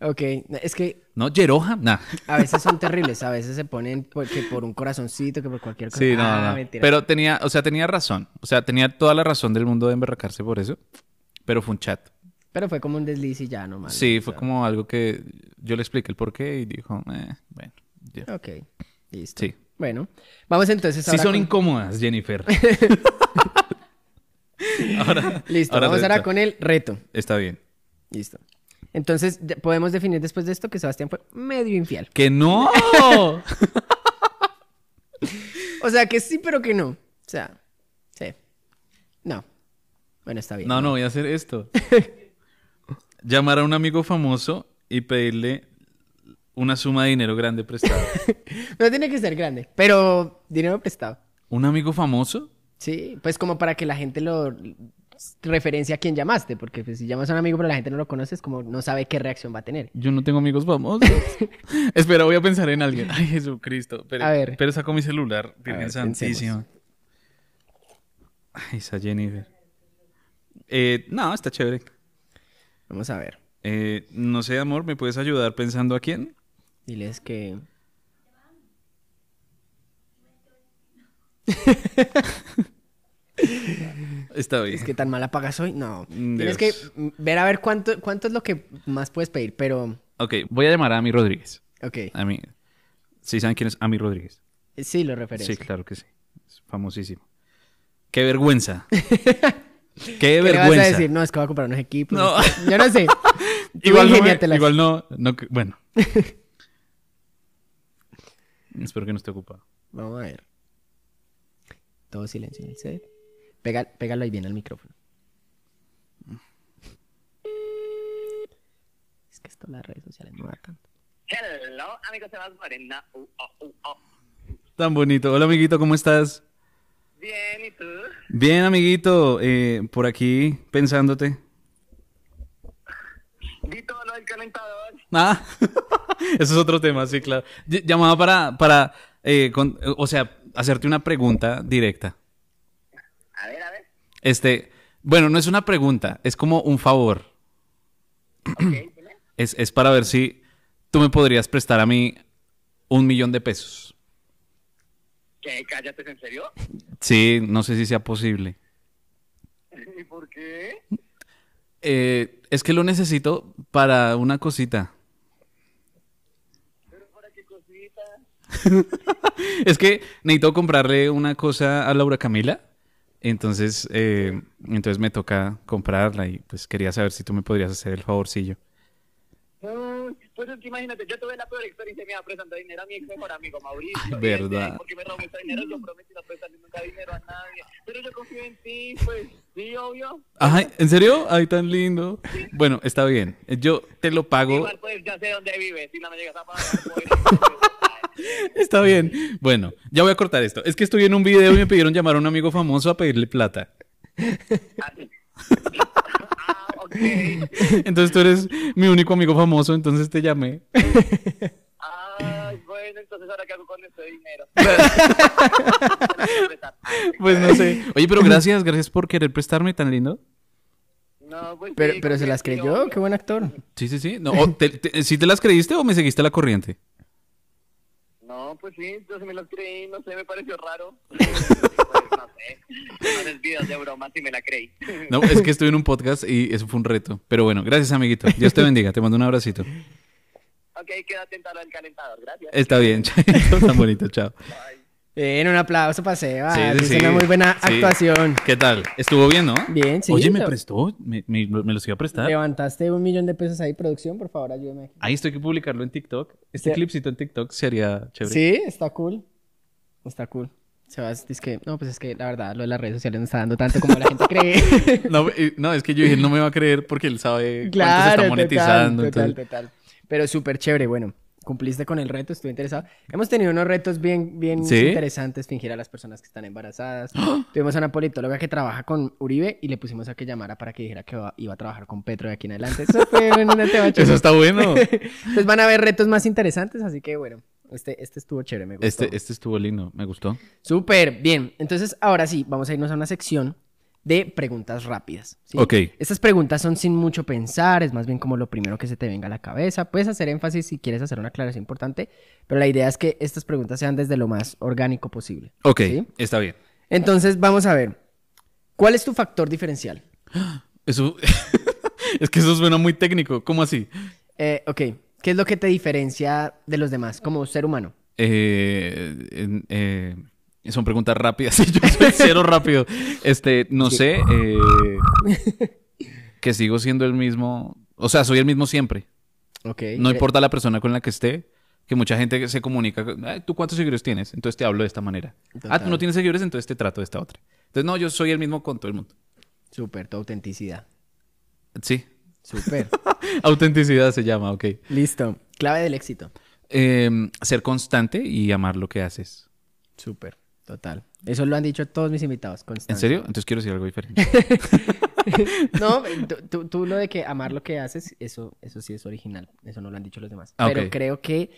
Ok, es que No, Jeroja, nah. a veces son terribles, a veces se ponen por, que por un corazoncito, que por cualquier cosa. Sí, no, Ah, no. mentira. Pero tenía, o sea, tenía razón. O sea, tenía toda la razón del mundo de emberracarse por eso. Pero fue un chat. Pero fue como un desliz y ya nomás. Sí, o fue sea. como algo que yo le expliqué el porqué y dijo, eh, bueno, ya. Ok, listo. Sí. Bueno, vamos entonces Sí ahora son con- incómodas, Jennifer. ahora, Listo, ahora vamos ahora con el reto. Está bien. Listo. Entonces, de- podemos definir después de esto que Sebastián fue medio infiel. ¡Que no! O sea, que sí, pero que no. O sea, sí. No. Bueno, está bien. No, no voy a hacer esto. Llamar a un amigo famoso y pedirle una suma de dinero grande prestado. No tiene que ser grande, pero dinero prestado. ¿Un amigo famoso? Sí, pues como para que la gente lo referencia a quién llamaste, porque pues, si llamas a un amigo pero la gente no lo conoce, es como no sabe qué reacción va a tener. Yo no tengo amigos famosos. Espera, voy a pensar en alguien. Ay, Jesucristo. Pero, A ver. Pero saco mi celular. Virgen Santísima. Ay, esa Jennifer. Eh, no, está chévere. Vamos a ver. Eh, no sé, amor, ¿me puedes ayudar pensando a quién? Diles que... Está bien. Es que tan mala pagas hoy. No. Mm, Tienes que ver a ver cuánto, cuánto es lo que más puedes pedir, pero... Ok, voy a llamar a Ami Rodríguez. Ok. A mí. ¿Sí saben quién es Ami Rodríguez? Sí, lo referencia. Sí, claro que sí. Es famosísimo. ¡Qué vergüenza! ¡Qué ¿Qué le vas vergüenza! a decir? No, es que voy a comprar unos equipos. No. Yo no sé. Tú igual, no, me- ingéniatelas. igual no, no que- Bueno. Espero que no esté ocupado. Vamos a ver. Todo silencio en el set. Pega- pégalo ahí bien al micrófono. Es que esto las redes sociales no da tanto. Hello, amigo Sebas Morena. Uh, oh, uh, oh. Tan bonito. Hola, amiguito, ¿cómo estás? Bien, ¿y tú? Bien, amiguito. eh, por aquí pensándote. Vi todo lo del calentador. Ah, eso es otro tema, sí, claro. Ll- Llamaba para, para eh, con- o sea, hacerte una pregunta directa. Este, bueno, no es una pregunta, es como un favor. Ok, dime. Es, es para ver si tú me podrías prestar a mí un millón de pesos. ¿Qué? ¿Cállate, ¿es en serio? Sí, no sé si sea posible. ¿Y por qué? Eh, es que lo necesito para una cosita. ¿Pero para qué cosita? Es que necesito comprarle una cosa a Laura Camila. Entonces, eh, entonces me toca comprarla y pues quería saber si tú me podrías hacer el favorcillo. Pues es que imagínate, yo tuve la peor experiencia mía prestando dinero a mi ex mejor amigo Mauricio. Ay, verdad. este, Porque me robó mucho dinero, yo prometí no prestarle nunca dinero a nadie. Pero yo confío en ti, pues, sí, obvio. Ay, ¿en serio? Ay, tan lindo. Bueno, está bien. Yo te lo pago. Igual, pues, ya sé dónde vives. Si no me llegas a pagar, pues... Está bien. Bueno, ya voy a cortar esto. Es que estoy en un video y me pidieron llamar a un amigo famoso a pedirle plata. ah, ok. Entonces tú eres mi único amigo famoso, entonces te llamé. Ay, bueno, entonces ahora qué hago con este dinero. Pues no sé. Oye, pero gracias, gracias por querer prestarme tan lindo. No, pues Pero, sí, pero se las creyó, qué buen actor. Sí, sí, sí. No, te- te- ¿Sí te las creíste o me seguiste la corriente? No, pues sí, yo sí me las creí, no sé, me pareció raro. pues no sé, no de broma si me la creí. No, es que estoy en un podcast y eso fue un reto. Pero bueno, gracias, amiguito. Dios te bendiga. Te mando un abracito. ok, queda atento a lo del calentador, gracias. Está bien, tan bonito, chao. Bien, un aplauso para Seba. Sí, sí, sí. una muy buena actuación. ¿Qué tal? ¿Estuvo bien, no? Bien, sí. Oye, me lo- prestó, me, me- me los iba a prestar. Levantaste un millón de pesos ahí, producción, por favor, ayúdame. aquí. Ahí estoy que publicarlo en TikTok. Este clipcito en TikTok sería chévere. Sí, está cool. Está cool. Sebas, dice que, no, pues es que la verdad, lo de las redes sociales no está dando tanto como la gente cree. No, no, es que yo dije, no me va a creer porque él sabe cuánto se Claro, está monetizando. Total, total, total. Pero súper chévere, bueno. Cumpliste con el reto, estuve interesado. Hemos tenido unos retos bien, bien ¿Sí? interesantes, fingir a las personas que están embarazadas. Tuvimos a una politóloga que trabaja con Uribe y le pusimos a que llamara para que dijera que iba a trabajar con Petro de aquí en adelante. Eso fue. Eso está bueno. Pues van a haber retos más interesantes, así que bueno, este, este estuvo chévere, me gustó. Este, este estuvo lindo, me gustó. Súper, bien. Entonces, ahora sí, vamos a irnos a una sección de preguntas rápidas. ¿sí? Ok. Estas preguntas son sin mucho pensar, es más bien como lo primero que se te venga a la cabeza. Puedes hacer énfasis si quieres hacer una aclaración importante, pero la idea es que estas preguntas sean desde lo más orgánico posible. Ok, ¿sí? está bien. Entonces, vamos a ver. ¿Cuál es tu factor diferencial? Eso... es que eso suena muy técnico. ¿Cómo así? Eh, ok. ¿Qué es lo que te diferencia de los demás como ser humano? Eh, eh, son preguntas rápidas. Yo soy cero rápido. Este, no sé. eh, que sigo siendo el mismo. O sea, soy el mismo siempre. Ok. No importa la persona con la que esté. Que mucha gente se comunica. "Ay, ¿Tú cuántos seguidores tienes? Entonces te hablo de esta manera. Ah, tú no tienes seguidores, entonces te trato de esta otra. Entonces, no, yo soy el mismo con todo el mundo. Súper, tu autenticidad. Sí. Súper. Autenticidad se llama, ok. Listo. Clave del éxito. Eh, ser constante y amar lo que haces. Súper. Total. Eso lo han dicho todos mis invitados. ¿En serio? Entonces quiero decir algo diferente. No, tú, lo de que amar lo que haces, eso, eso sí es original. Eso no lo han dicho los demás. Ah, Pero creo que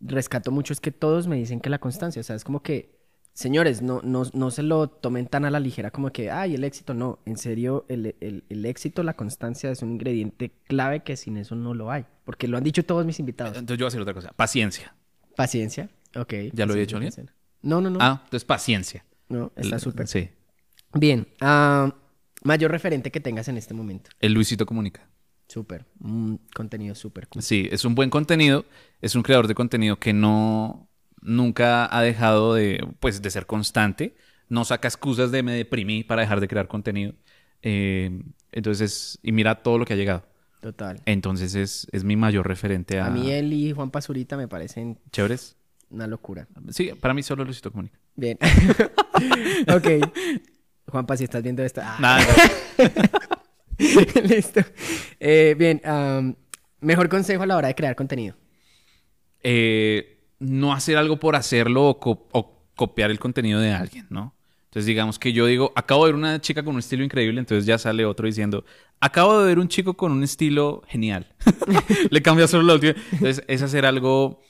rescato mucho es que todos me dicen que la constancia, o sea, es como que, señores, no, no, no se lo tomen tan a la ligera como que, ay, el éxito, no. En serio, el, el- el éxito, la constancia es un ingrediente clave que sin eso no lo hay. Porque lo han dicho todos mis invitados. Entonces yo voy a hacer otra cosa. Paciencia. Paciencia. Ok. ¿Ya lo he bien? paciencia. No, no, no. Ah, entonces paciencia. No, está súper. Sí. Bien. ah, mayor referente que tengas en este momento. El Luisito Comunica. Súper. Un contenido súper cool. Sí, es un buen contenido. Es un creador de contenido que no nunca ha dejado de, pues, de ser constante. No saca excusas de me deprimí para dejar de crear contenido. Eh, entonces, y mira todo lo que ha llegado. Total. Entonces es, es mi mayor referente a... A mí él y Juan Pazurita me parecen ¿Chéveres? Una locura. Sí, para mí solo Luisito Comunica. Bien. ok. Juanpa, si estás viendo esto. ah. Nada, Listo. Eh, bien. mejor consejo a la hora de crear contenido. eh, no hacer algo por hacerlo o, co- o copiar el contenido de alguien, ¿no? Entonces, digamos que yo digo, acabo de ver una chica con un estilo increíble, entonces ya sale otro diciendo, acabo de ver un chico con un estilo genial. Le cambia solo la última. Entonces, es hacer algo,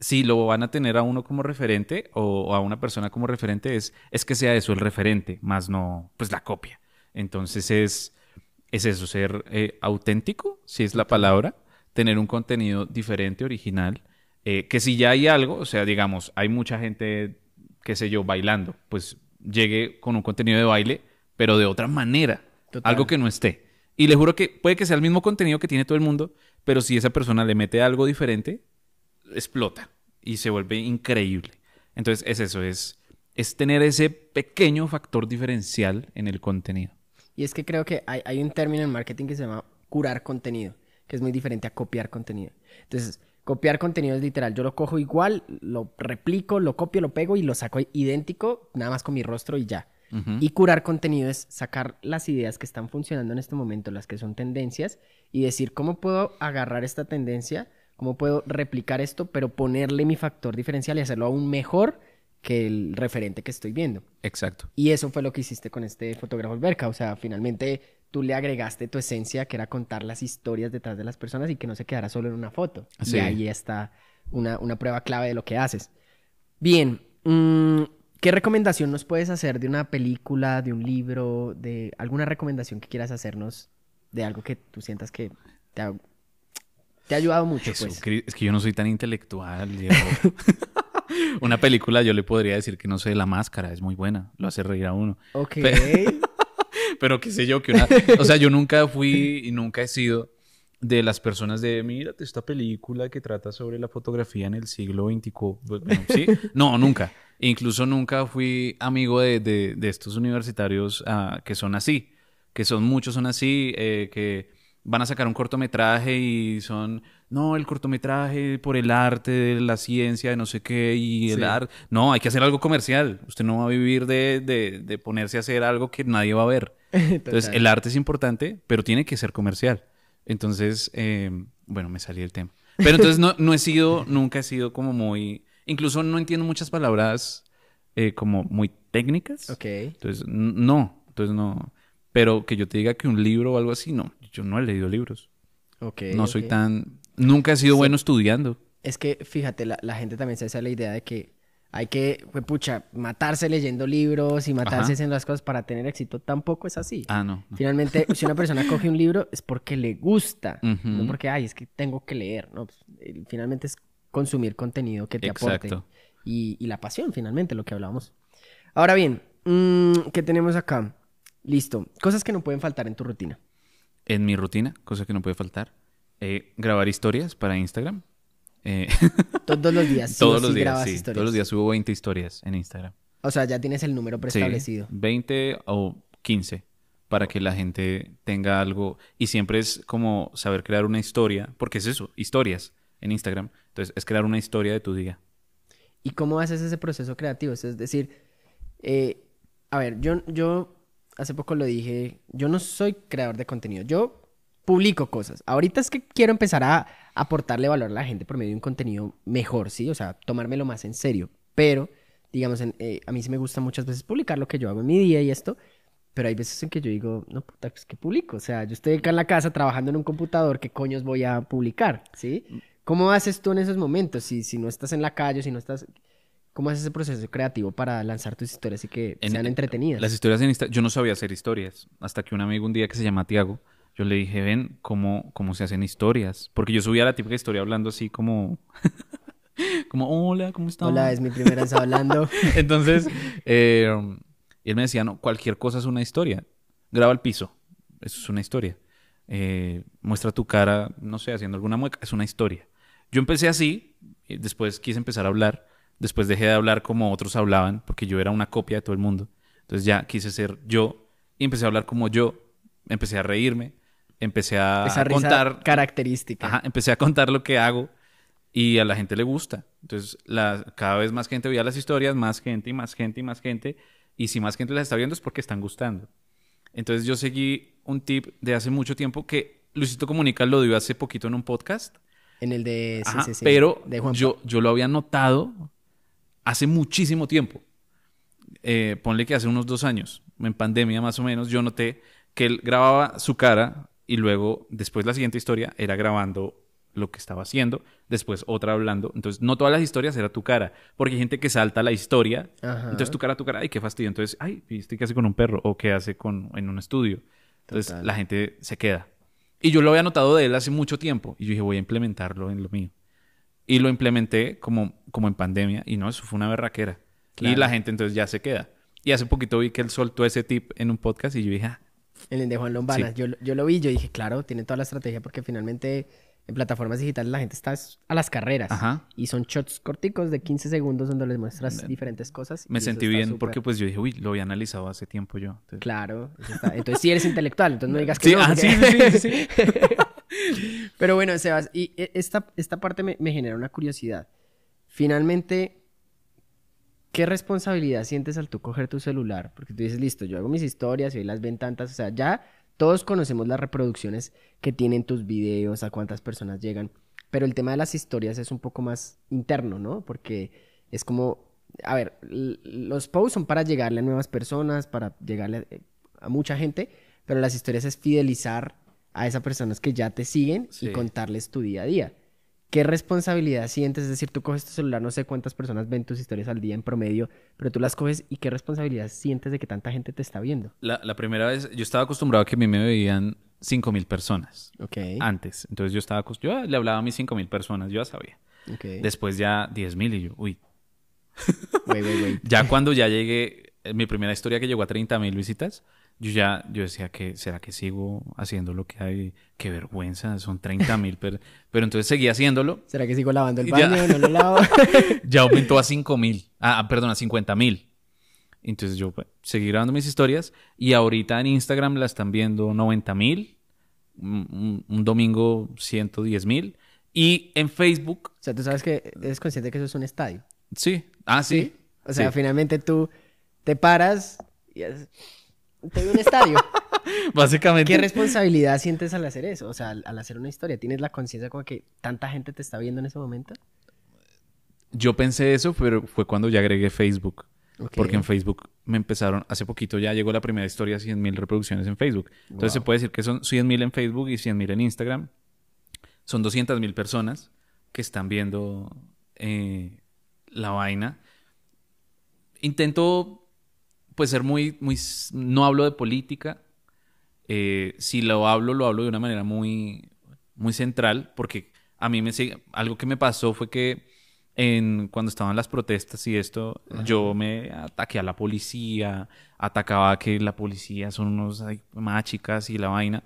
si lo van a tener a uno como referente o, a una persona como referente, es, es que sea eso el referente, más no, pues la copia. Entonces, es, es eso, ser eh, auténtico, si es la palabra, tener un contenido diferente, original, eh, que si ya hay algo, o sea, digamos, hay mucha gente, qué sé yo, bailando, pues llegue con un contenido de baile, pero de otra manera, Total. algo que no esté. Y le juro que puede que sea el mismo contenido que tiene todo el mundo, pero si esa persona le mete algo diferente, explota y se vuelve increíble. Entonces es eso, es, es tener ese pequeño factor diferencial en el contenido. Y es que creo que hay, hay un término en marketing que se llama curar contenido, que es muy diferente a copiar contenido. Entonces, copiar contenido es literal. Yo lo cojo igual, lo replico, lo copio, lo pego y lo saco idéntico, nada más con mi rostro y ya. Y curar contenido es sacar las ideas que están funcionando en este momento, las que son tendencias, y decir cómo puedo agarrar esta tendencia, cómo puedo replicar esto, pero ponerle mi factor diferencial y hacerlo aún mejor que el referente que estoy viendo. Exacto. Y eso fue lo que hiciste con este fotógrafo alberca. O sea, finalmente tú le agregaste tu esencia, que era contar las historias detrás de las personas y que no se quedara solo en una foto. Sí. Y ahí está una, una prueba clave de lo que haces. Bien, mm, ¿qué recomendación nos puedes hacer de una película, de un libro, de alguna recomendación que quieras hacernos de algo que tú sientas que te ha, te ha ayudado mucho? Pues? Es que yo no soy tan intelectual. Diego. Una película yo le podría decir que no sé, La Máscara es muy buena, lo hace reír a uno. Ok. Pero qué sé yo, que una... O sea, yo nunca fui y nunca he sido de las personas de, mírate esta película que trata sobre la fotografía en el siglo XXIV. Bueno, ¿sí? No, nunca. Incluso nunca fui amigo de, de- de estos universitarios ah, que son así, que son muchos son así, eh, que van a sacar un cortometraje y son, no, el cortometraje por el arte, de la ciencia, de no sé qué, y el Sí. arte. No, hay que hacer algo comercial. Usted no va a vivir de, de- de ponerse a hacer algo que nadie va a ver. Entonces, el arte es importante, pero tiene que ser comercial. Entonces, eh, bueno, me salí del tema. Pero entonces no, no he sido, nunca he sido como muy, incluso no entiendo muchas palabras eh, como muy técnicas. Ok. Entonces, no, entonces no. Pero que yo te diga que un libro o algo así, no. Yo no he leído libros. No soy tan, nunca he sido Sí. bueno estudiando. Es que, fíjate, la, la gente también se hace la idea de que hay que, pues, pucha, matarse leyendo libros y matarse Ajá. haciendo las cosas para tener éxito. Tampoco es así. Ah, no. no. Finalmente, si una persona coge un libro es porque le gusta, no porque, ay, es que tengo que leer, ¿no? Pues, finalmente es consumir contenido que te aporte. Y, y la pasión, finalmente, lo que hablábamos. Ahora bien, mm, ¿qué tenemos acá? Listo. Cosas que no pueden faltar en tu rutina. En mi rutina, cosa que no puede faltar, eh, grabar historias para Instagram. Eh, Todos los días. sí todos los sí días, grabas sí. historias. Todos los días subo 20 historias en Instagram. O sea, ya tienes el número Sí, preestablecido. 20 o 15 para que la gente tenga algo. Y siempre es como saber crear una historia, porque es eso, historias en Instagram. Entonces, es crear una historia de tu día. ¿Y cómo haces ese proceso creativo? Es decir, eh, a ver, yo, yo hace poco lo dije, yo no soy creador de contenido, yo publico cosas. Ahorita es que quiero empezar a aportarle valor a la gente por medio de un contenido mejor, ¿sí? O sea, tomármelo más en serio. Pero, digamos, en- eh, a mí sí me gusta muchas veces publicar lo que yo hago en mi día y esto. Pero hay veces en que yo digo, no, puta, pues ¿qué publico? O sea, yo estoy acá en la casa trabajando en un computador, ¿qué coños voy a publicar? ¿Sí? ¿Cómo haces tú en esos momentos? Si, si no estás en la calle, si no estás... ¿Cómo haces ese proceso creativo para lanzar tus historias y que En- sean entretenidas? Las historias en Instagram, yo no sabía hacer historias. Hasta que un amigo un día que se llama Tiago, yo le dije, ven, ¿cómo, cómo se hacen historias? Porque yo subía la típica historia hablando así como... como, hola, ¿cómo estás? Hola, es mi primera vez hablando. Entonces, eh, él me decía, no, cualquier cosa es una historia. Graba el piso, eso es una historia. Eh, muestra tu cara, no sé, haciendo alguna mueca, es una historia. Yo empecé así, después quise empezar a hablar, después dejé de hablar como otros hablaban, porque yo era una copia de todo el mundo. Entonces ya quise ser yo y empecé a hablar como yo, empecé a reírme, empecé a, Esa risa contar característica. Ajá, empecé a contar lo que hago y a la gente le gusta. Entonces, la, cada vez más gente veía las historias, más gente y más gente y más gente. Y si más gente las está viendo es porque están gustando. Entonces, yo seguí un tip de hace mucho tiempo que Luisito Comunica lo dio hace poquito en un podcast. En el de... sí, Ajá, sí, sí, pero de Juan yo, yo lo había notado hace muchísimo tiempo. Eh, ponle que hace unos dos años, en pandemia más o menos, yo noté que él grababa su cara y luego, después la siguiente historia era grabando lo que estaba haciendo, después otra hablando. Entonces, no todas las historias era tu cara, porque hay gente que salta la historia, Ajá. entonces tu cara, tu cara, ay, qué fastidio. Entonces, ay, ¿viste qué hace con un perro? O qué hace con, en un estudio. Entonces, Total. la gente se queda. Y yo lo había notado de él hace mucho tiempo, y yo dije, voy a implementarlo en lo mío. Y lo implementé como, como en pandemia, y no, eso fue una berraquera. Y Claro. la gente entonces ya se queda. Y hace poquito vi que él soltó ese tip en un podcast y yo dije, ah, el de Juan Lombana. Sí. Yo, yo lo vi, yo dije, claro, tiene toda la estrategia porque finalmente en plataformas digitales la gente está es- a las carreras. Ajá. Y son shots corticos de 15 segundos donde les muestras diferentes cosas. me y sentí bien súper. porque pues yo dije, uy, lo había analizado hace tiempo yo. Entonces, Claro. está- Entonces sí eres intelectual, entonces no digas que Sí, no. ah, porque- sí, sí, sí. Pero bueno, Sebas, y e- esta, esta parte me, genera una curiosidad. Finalmente, ¿qué responsabilidad sientes al tú coger tu celular? Porque tú dices, listo, yo hago mis historias y hoy las ven tantas, o sea, ya todos conocemos las reproducciones que tienen tus videos, a cuántas personas llegan, pero el tema de las historias es un poco más interno, ¿no? Porque es como, a ver, los posts son para llegarle a nuevas personas, para llegarle a, a mucha gente, pero las historias es fidelizar a esas personas que ya te siguen Sí. y contarles tu día a día. ¿Qué responsabilidad sientes? Es decir, tú coges tu celular, no sé cuántas personas ven tus historias al día en promedio, pero tú las coges y qué responsabilidad sientes de que tanta gente te está viendo. La, la primera vez, yo estaba acostumbrado a que a mí me veían 5 mil personas Ok. antes. Entonces yo estaba acostumbrado, yo le hablaba a mis 5 mil personas, yo ya sabía. ok. Después ya 10 mil y yo, uy. Wait, wait, wait. Ya cuando ya llegué, eh, mi primera historia que llegó a 30 mil visitas, yo ya, yo decía que, ¿será que sigo haciendo lo que hay? Qué vergüenza, son 30 mil. pero, pero entonces seguí haciéndolo. ¿Será que sigo lavando el Ya. baño? ¿No lo lavo? Ya aumentó a 5 mil. Ah, ah, perdón, a 50 mil. Entonces yo pues, seguí grabando mis historias y ahorita en Instagram la están viendo 90 mil. Un, un- domingo 110 mil. Y en Facebook, o sea, tú sabes que eres consciente que eso es un estadio. sí. Ah, sí. O sea, Sí. finalmente tú te paras y haces- te un estadio. Básicamente. ¿Qué responsabilidad sientes al hacer eso? O sea, al, al hacer una historia, ¿tienes la conciencia como que tanta gente te está viendo en ese momento? Yo pensé eso, pero fue cuando ya agregué Facebook. Ok. Porque en Facebook me empezaron, hace poquito ya llegó la primera historia, 100 mil reproducciones en Facebook. Entonces se puede decir que son 100 mil en Facebook y 100 mil en Instagram. Son 200 mil personas que están viendo eh, la vaina. intento, pues, ser muy, muy... No hablo de política. Eh, si lo hablo, lo hablo de una manera muy, muy central, porque a mí me. Algo que me pasó fue que en, cuando estaban las protestas y esto, yo me ataqué a la policía, atacaba que la policía son unos ay, machicas y la vaina.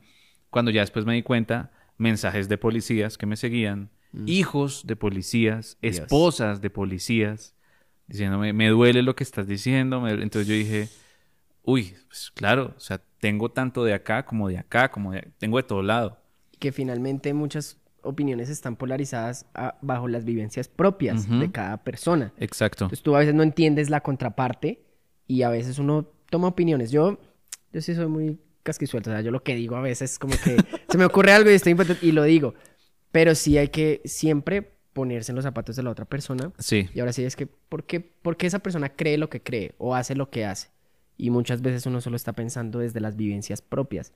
Cuando ya después me di cuenta, mensajes de policías que me seguían, hijos de policías, esposas de policías, diciéndome, me duele lo que estás diciendo. Entonces yo dije, uy, pues claro, o sea, tengo tanto de acá como de acá, como de, tengo de todo lado. que finalmente muchas opiniones están polarizadas a- bajo las vivencias propias de cada persona. Exacto. Entonces tú a veces no entiendes la contraparte y a veces uno toma opiniones. Yo, yo sí soy muy casquisuelto, o sea, yo lo que digo a veces es como que se me ocurre algo y estoy impotente y lo digo. Pero sí hay que siempre ponerse en los zapatos de la otra persona. Sí, Y ahora sí es que, ¿por qué, por qué esa persona cree lo que cree o hace lo que hace? Y muchas veces uno solo está pensando desde las vivencias propias.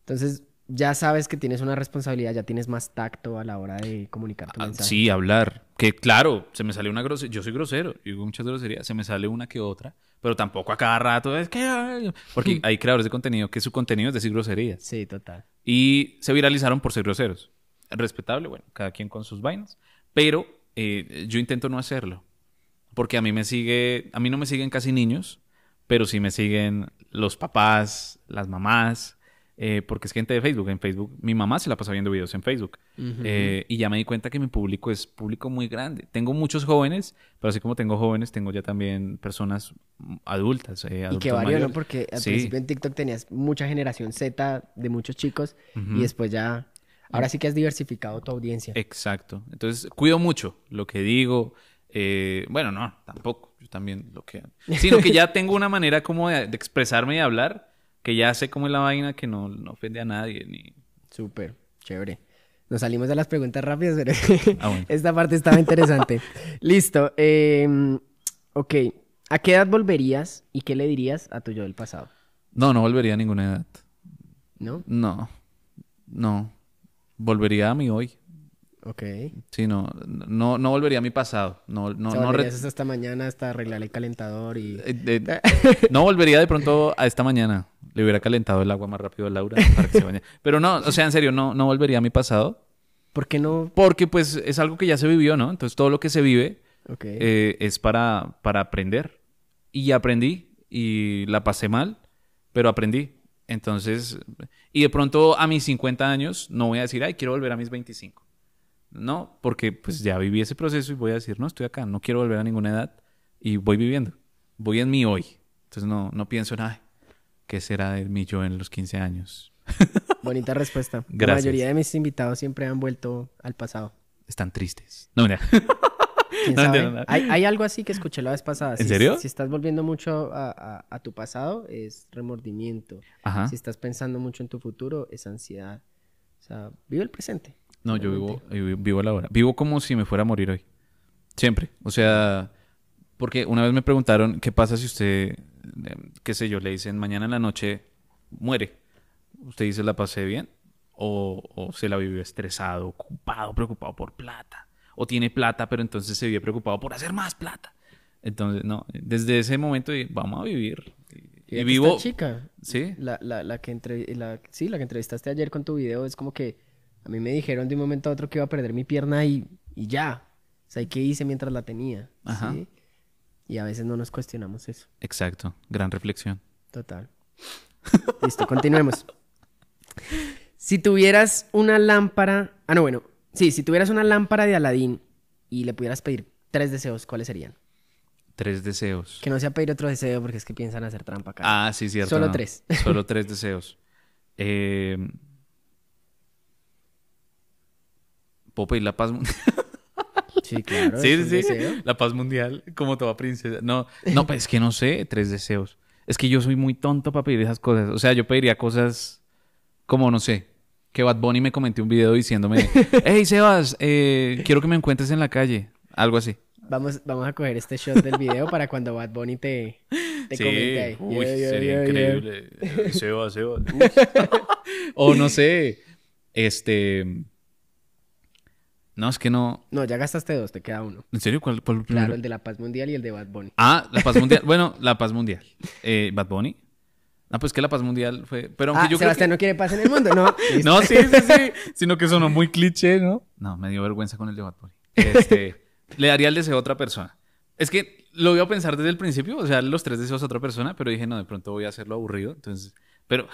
Entonces, ya sabes que tienes una responsabilidad, ya tienes más tacto a la hora de comunicar tu Ah, mensaje. sí, hablar. Que claro, se me sale una grosería. Yo soy grosero, digo muchas groserías, se me sale una que otra, pero tampoco a cada rato es que. Porque hay creadores de contenido que su contenido es decir groserías. Sí, total. Y se viralizaron por ser groseros. Respetable, bueno, cada quien con sus vainas. Pero eh, yo intento no hacerlo. Porque a mí me sigue. A mí no me siguen casi niños, pero sí me siguen los papás, las mamás. eh, porque es gente de Facebook. En Facebook, mi mamá se la pasa viendo videos en Facebook. Eh, y ya me di cuenta que mi público es público muy grande. Tengo muchos jóvenes, pero así como tengo jóvenes, tengo ya también personas adultas. eh, Y que varió, ¿no? Porque al Sí. principio en TikTok tenías mucha generación Z de muchos chicos y después ya... Ahora sí que has diversificado tu audiencia. Exacto. Entonces, cuido mucho lo que digo. eh, bueno, no, tampoco. Yo también lo que... Sino que ya tengo una manera como de, de expresarme y hablar, que ya sé cómo es la vaina, que no, no ofende a nadie. Ni... Súper, chévere. Nos salimos de las preguntas rápidas, pero Ah, bueno. esta parte estaba interesante. Listo. eh, ok. ¿A qué edad volverías y qué le dirías a tu yo del pasado? No, no volvería a ninguna edad. ¿No? No, no. Volvería a mi hoy. Ok. Sí, no, no, no volvería a mi pasado. No, no, o sea, no, re- hasta mañana hasta arreglar el calentador y... eh, eh, no volvería de pronto a esta mañana. Le hubiera calentado el agua más rápido a Laura para que se bañe. Pero no, o sea, en serio, no, no volvería a mi pasado. ¿Por qué no? Porque pues es algo que ya se vivió, ¿no? Entonces todo lo que se vive Ok. eh, es para, para aprender. Y aprendí y la pasé mal, pero aprendí. Entonces, y de pronto a mis 50 años no voy a decir, ay, quiero volver a mis 25. No, porque pues ya viví ese proceso y voy a decir, no, estoy acá, no quiero volver a ninguna edad y voy viviendo. Voy en mi hoy. Entonces no, no pienso en, ay, ¿qué será de mi yo en los 15 años? Bonita respuesta. La Gracias. mayoría de mis invitados siempre han vuelto al pasado. Están tristes. No, mira. ¿Quién No, sabe? no, no. Hay, hay algo así que escuché la vez pasada. ¿En Si- serio? Si estás volviendo mucho a, a- a tu pasado, es remordimiento. Ajá. Si estás pensando mucho en tu futuro, es ansiedad. O sea, vive el presente. No, yo vivo, yo vivo la hora. Vivo como si me fuera a morir hoy. Siempre. O sea, porque una vez me preguntaron, ¿qué pasa si usted, eh, qué sé yo, le dicen mañana en la noche muere? ¿Usted dice la pasé bien? ¿O, o se la vivió estresado, ocupado, preocupado por plata? ¿O tiene plata, pero entonces se vive preocupado por hacer más plata? Entonces, no, desde ese momento vamos a vivir. Y, y Fíjate, esta vivo... chica, Sí, la, la, la que entre, la, sí, la que entrevistaste ayer con tu video, es como que a mí me dijeron de un momento a otro que iba a perder mi pierna y, y ya. O sea, ¿y qué hice mientras la tenía? Ajá. ¿Sí? Y a veces no nos cuestionamos eso. exacto. Gran reflexión. Total. Listo, continuemos. Si tuvieras una lámpara. Ah, no, bueno. Sí, si tuvieras una lámpara de Aladín y le pudieras pedir tres deseos, ¿cuáles serían? Tres deseos. Que no sea pedir otro deseo porque es que piensan hacer trampa acá. Ah, sí, cierto. Solo no. tres. Solo tres deseos. Eh, ¿Puedo pedir la paz mundial? Sí, claro. sí, sí. La paz mundial, como toda princesa. No, no, pues es que no sé, tres deseos. Es que yo soy muy tonto para pedir esas cosas. O sea, yo pediría cosas como, no sé, que Bad Bunny me comente un video diciéndome, hey, Sebas, eh, quiero que me encuentres en la calle. Algo así. Vamos, vamos a coger este shot del video para cuando Bad Bunny te, te comente ahí. Uy, Yeah, yeah, sería yeah, increíble. Sebas, Sebas. O no sé, este... No, es que no. No, ya gastaste dos, te queda uno. ¿En serio? ¿Cuál, cuál? Claro, el de la paz mundial y el de Bad Bunny. Ah, la paz mundial. bueno, la paz mundial. Eh, Bad Bunny. Ah, pues que la paz mundial fue. Pero aunque Ah, yo creo Sebastián que... no quiere paz en el mundo, ¿no? No, sí, sí, sí. Sino que sonó muy cliché, ¿no? No, me dio vergüenza con el de Bad Bunny. Este, le daría el deseo a otra persona. Es que lo iba a pensar desde el principio, o sea, los tres deseos a otra persona, pero dije, no, de pronto voy a hacerlo aburrido. Entonces, pero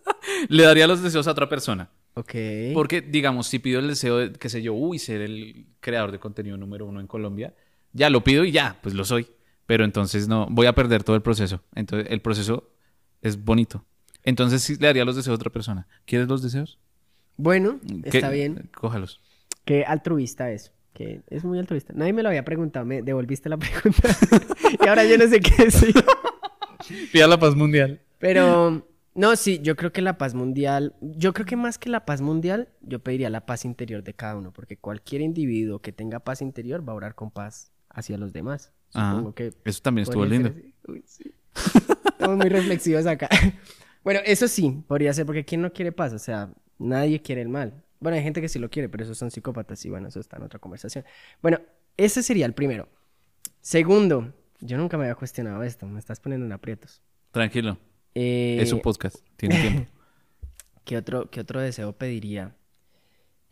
le daría los deseos a otra persona. Ok. Porque, digamos, si pido el deseo de, qué sé yo, uy, ser el creador de contenido número uno en Colombia, ya lo pido y ya, pues lo soy. Pero entonces no, voy a perder todo el proceso. Entonces, el proceso es bonito. Entonces sí le daría los deseos a otra persona. ¿Quieres los deseos? Bueno, ¿Qué? está bien. Cójalos. Qué altruista es. Que es muy altruista. Nadie me lo había preguntado, me devolviste la pregunta. y ahora yo no sé qué decir. Pida la paz mundial. Pero, no, sí, yo creo que la paz mundial, yo creo que más que la paz mundial, yo pediría la paz interior de cada uno, porque cualquier individuo que tenga paz interior va a orar con paz hacia los demás. Ajá. Supongo que Eso también estuvo lindo. Uy, sí. Estamos muy reflexivos acá. Bueno, eso sí, podría ser, porque ¿quién no quiere paz? O sea, nadie quiere el mal. Bueno, hay gente que sí lo quiere, pero esos son psicópatas y bueno, eso está en otra conversación. Bueno, ese sería el primero. Segundo, yo nunca me había cuestionado esto, me estás poniendo en aprietos. Tranquilo. Eh, Es un podcast. Tiene tiempo. ¿Qué otro, qué otro deseo pediría?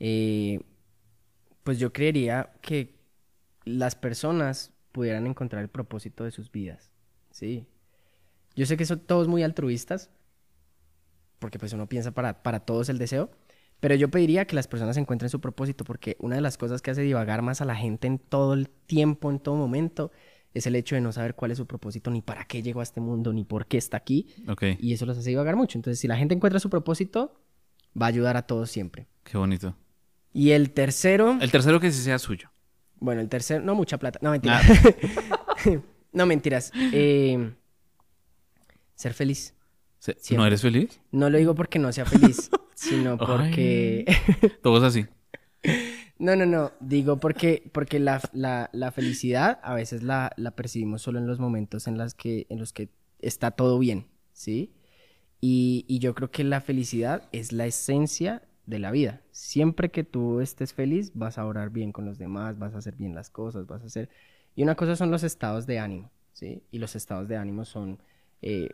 Eh, pues yo creería que las personas pudieran encontrar el propósito de sus vidas. Sí. Yo sé que son todos muy altruistas, porque pues uno piensa para, para todos el deseo, pero yo pediría que las personas encuentren su propósito, porque una de las cosas que hace divagar más a la gente en todo el tiempo, en todo momento, es el hecho de no saber cuál es su propósito, ni para qué llegó a este mundo, ni por qué está aquí. Ok. Y eso los hace divagar mucho. Entonces, si la gente encuentra su propósito, va a ayudar a todos siempre. Qué bonito. Y el tercero, El tercero que sí sea suyo. bueno, el tercero, no mucha plata, no mentiras. no mentiras. Eh, ser feliz. Se-. ¿No eres feliz? No lo digo porque no sea feliz, sino porque... Todos así. no, no, no. Digo porque, porque la, la- la felicidad a veces la, la percibimos solo en los momentos en, las que, en los que está todo bien, ¿sí? Y, y yo creo que la felicidad es la esencia de la vida. Siempre que tú estés feliz, vas a orar bien con los demás, vas a hacer bien las cosas, vas a hacer... Y una cosa son los estados de ánimo, ¿sí? Y los estados de ánimo son, eh,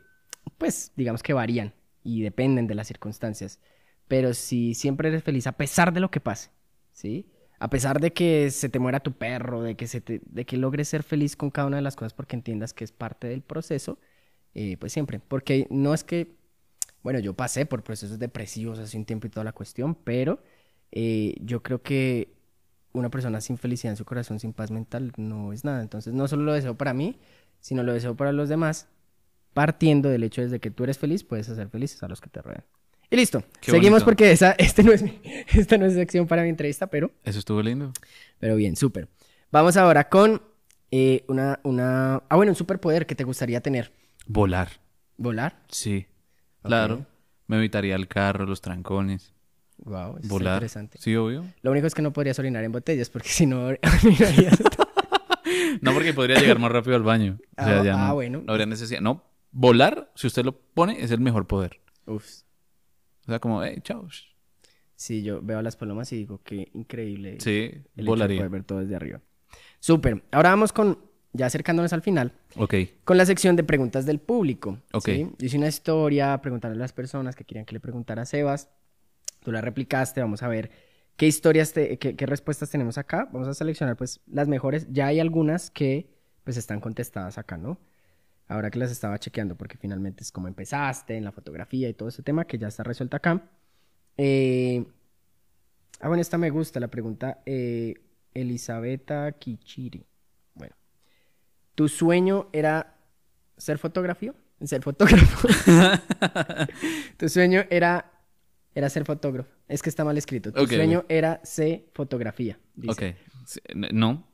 pues, digamos que varían y dependen de las circunstancias. Pero si siempre eres feliz a pesar de lo que pase, ¿sí? A pesar de que se te muera tu perro, de que, se de que logres ser feliz con cada una de las cosas porque entiendas que es parte del proceso, eh, pues siempre. Porque no es que, bueno, yo pasé por procesos depresivos hace un tiempo y toda la cuestión, pero eh, yo creo que una persona sin felicidad en su corazón, sin paz mental, no es nada. Entonces, no solo lo deseo para mí, sino lo deseo para los demás, partiendo del hecho de que tú eres feliz, puedes hacer felices a los que te rodean. Y listo. Qué Seguimos bonito. porque esa, este no es mi- esta no es sección para mi entrevista, pero, Eso estuvo lindo. pero bien, súper. Vamos ahora con eh, una, una... Ah, bueno, un superpoder que te gustaría tener. Volar. ¿Volar? Sí. Claro. Me evitaría el carro, los trancones. Wow, eso Volar. está interesante. Sí, obvio. Lo único es que no podrías orinar en botellas porque si no orinarías. No, porque podría llegar más rápido al baño. O sea, Ah, ya ah, no, bueno. no habría necesidad. No, volar, si usted lo pone, es el mejor poder. Uf. O sea, como, hey, chao. Sí, yo veo a las palomas y digo qué increíble Sí, el volaría. poder ver todo desde arriba. Súper. Ahora vamos con, ya acercándonos al final, Ok. con la sección de preguntas del público. Ok. ¿sí? Hice una historia, preguntarle a las personas que querían que le preguntara a Sebas. Tú la replicaste, vamos a ver qué historias, te- qué, qué respuestas tenemos acá. Vamos a seleccionar pues las mejores. Ya hay algunas que pues están contestadas acá, ¿no? Ahora que las estaba chequeando porque finalmente es como empezaste en la fotografía y todo ese tema que ya está resuelto acá. Eh, Ah, bueno, esta me gusta, la pregunta eh, Elisabetta Kichiri. Bueno, ¿tu sueño era ser fotógrafo? Ser fotógrafo. tu sueño era, era ser fotógrafo. Es que está mal escrito. Tu sueño era ser fotografía. Dice. Ok. No,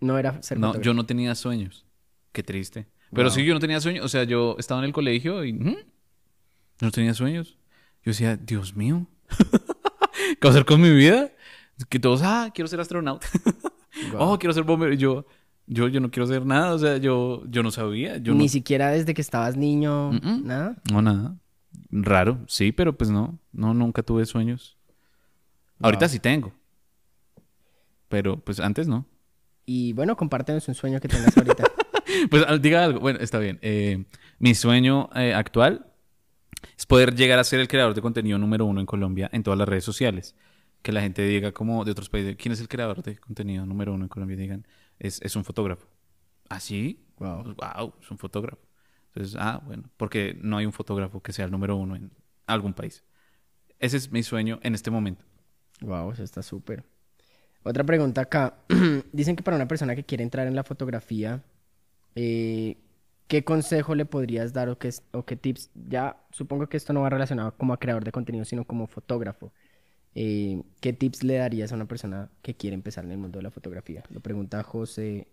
No era ser no, fotógrafo. yo no tenía sueños. Qué triste. Pero Wow. sí, yo no tenía sueños. O sea, yo estaba en el colegio y ¿hmm? no tenía sueños. Yo decía, Dios mío, ¿qué hacer con mi vida? Que todos, ah, quiero ser astronauta. Guau. Oh, quiero ser bombero. Y Yo, yo, yo no quiero ser nada. O sea, yo, yo no sabía. Yo Ni no, siquiera desde que estabas niño, nada. no, nada. Raro, sí, pero pues no. No, nunca tuve sueños. Ahorita Wow. sí tengo. pero pues antes no. Y bueno, compártenos un sueño que tengas ahorita. Pues ah, diga algo. Bueno, está bien. Eh, mi sueño eh, actual es poder llegar a ser el creador de contenido número uno en Colombia en todas las redes sociales. Que la gente diga como de otros países, ¿quién es el creador de contenido número uno en Colombia? Digan, es, es un fotógrafo. ¿Ah, sí? Wow. wow, es un fotógrafo. Entonces, ah, bueno, porque no hay un fotógrafo que sea el número uno en algún país. Ese es mi sueño en este momento. Wow, eso está súper. Otra pregunta acá. Dicen que para una persona que quiere entrar en la fotografía, eh, ¿qué consejo le podrías dar o qué, o qué tips? Ya supongo que esto no va relacionado como a creador de contenido, sino como fotógrafo. Eh, ¿Qué tips le darías a una persona que quiere empezar en el mundo de la fotografía? Lo pregunta José,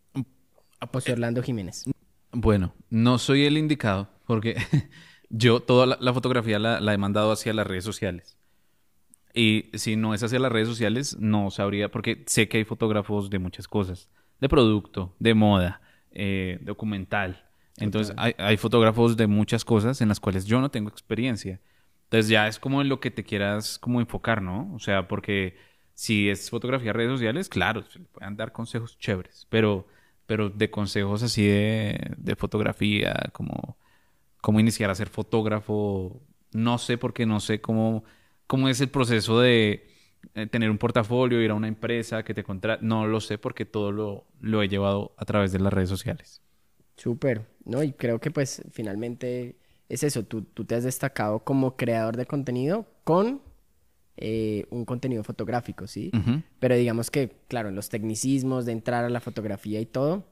José Orlando Jiménez. Bueno, no soy el indicado porque yo toda la, la fotografía la, la he mandado hacia las redes sociales. Y si no es hacia las redes sociales, no sabría, porque sé que hay fotógrafos de muchas cosas, de producto, de moda, eh, documental. Entonces hay, hay fotógrafos de muchas cosas en las cuales yo no tengo experiencia. Entonces ya es como en lo que te quieras como enfocar, ¿no? O sea, porque si es fotografía redes sociales, claro, se le pueden dar consejos chéveres, pero, pero de consejos así de, de fotografía, como cómo iniciar a ser fotógrafo, no sé porque no sé cómo, cómo es el proceso de eh, tener un portafolio, ir a una empresa que te contrate, no lo sé porque todo lo, lo he llevado a través de las redes sociales. Súper, ¿no? Y creo que pues finalmente es eso, tú, tú te has destacado como creador de contenido con eh, un contenido fotográfico, ¿sí? Pero digamos que, claro, en los tecnicismos de entrar a la fotografía y todo,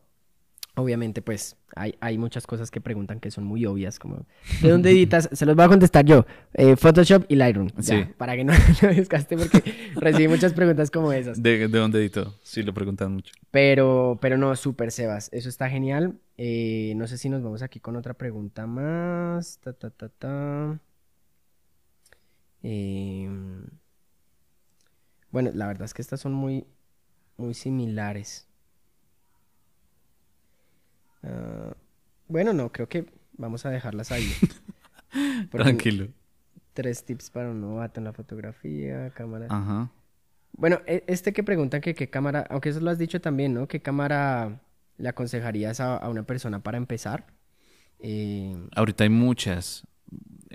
obviamente pues hay, hay muchas cosas que preguntan que son muy obvias, como ¿de dónde editas? Se los voy a contestar yo, eh, Photoshop y Lightroom, ya, Sí. para que no lo desgaste porque recibí muchas preguntas como esas. ¿De, de dónde edito? Sí, lo preguntan mucho. Pero, pero no, súper Sebas, eso está genial. Eh, no sé si nos vamos aquí con otra pregunta más. Ta, ta, ta, ta. Em, bueno, la verdad es que estas son muy, muy similares. Ah, bueno, no, creo que vamos a dejarlas ahí. Tranquilo. Tres tips para un novato en la fotografía, cámara. Ajá. Bueno, e- este que preguntan que qué cámara, aunque eso lo has dicho también, ¿no? ¿Qué cámara le aconsejarías a, a una persona para empezar? Eh, Ahorita hay muchas.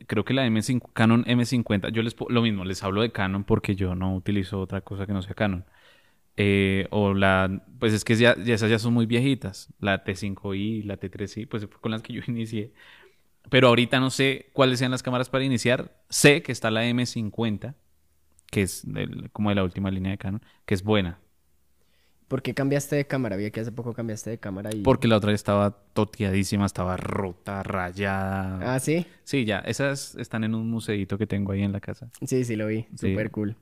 Creo que la M5, Canon M50, yo les lo mismo, les hablo de Canon porque yo no utilizo otra cosa que no sea Canon. Eh, o la, pues es que ya, ya esas ya son muy viejitas. La T5i, la T3i, pues fue con las que yo inicié. Pero ahorita no sé cuáles sean las cámaras para iniciar. Sé que está la M50, que es como de la última línea de Canon, que es buena. ¿Por qué cambiaste de cámara? Vi que hace poco cambiaste de cámara y... Porque la otra estaba toteadísima, estaba rota, rayada. Ah, ¿sí? Sí, ya, esas están en un museito que tengo ahí en la casa. Sí, sí, lo vi. Sí. Súper cool.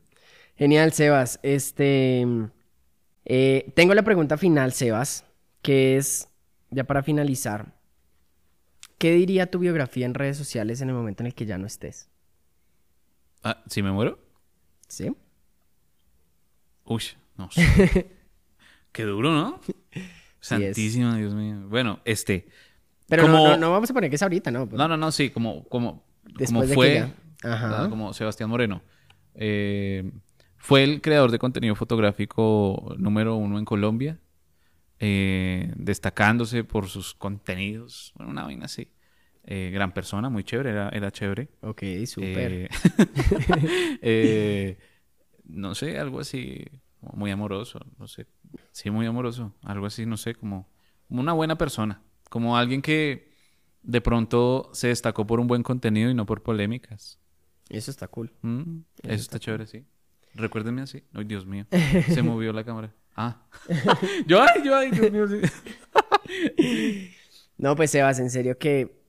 Genial, Sebas. Este... eh, tengo la pregunta final, Sebas, que es, ya para finalizar, ¿qué diría tu biografía en redes sociales en el momento en el que ya no estés? Ah, ¿sí me muero? ¿Sí? Uy, no sé. Qué duro, ¿no? es. Santísima, Dios mío. Bueno, este. Pero no- como- no, no vamos a poner que es ahorita, ¿no? No, no, no, sí, como, como, Después como de que fue, ya- Ajá. como Sebastián Moreno. Eh, fue el creador de contenido fotográfico número uno en Colombia, eh, destacándose por sus contenidos. Bueno, una vaina así. Eh, gran persona, muy chévere, era, era chévere. Ok, súper. Eh, eh, no sé, algo así, muy amoroso, no sé. Sí, muy amoroso, algo así, no sé, como, como una buena persona, como alguien que de pronto se destacó por un buen contenido y no por polémicas. Eso está cool. Mm, eso está chévere, sí. Recuérdenme así. Ay, Dios mío. Se movió la cámara. Ah. yo, ay, yo, ay, Dios mío. sí. No, pues Sebas, en serio que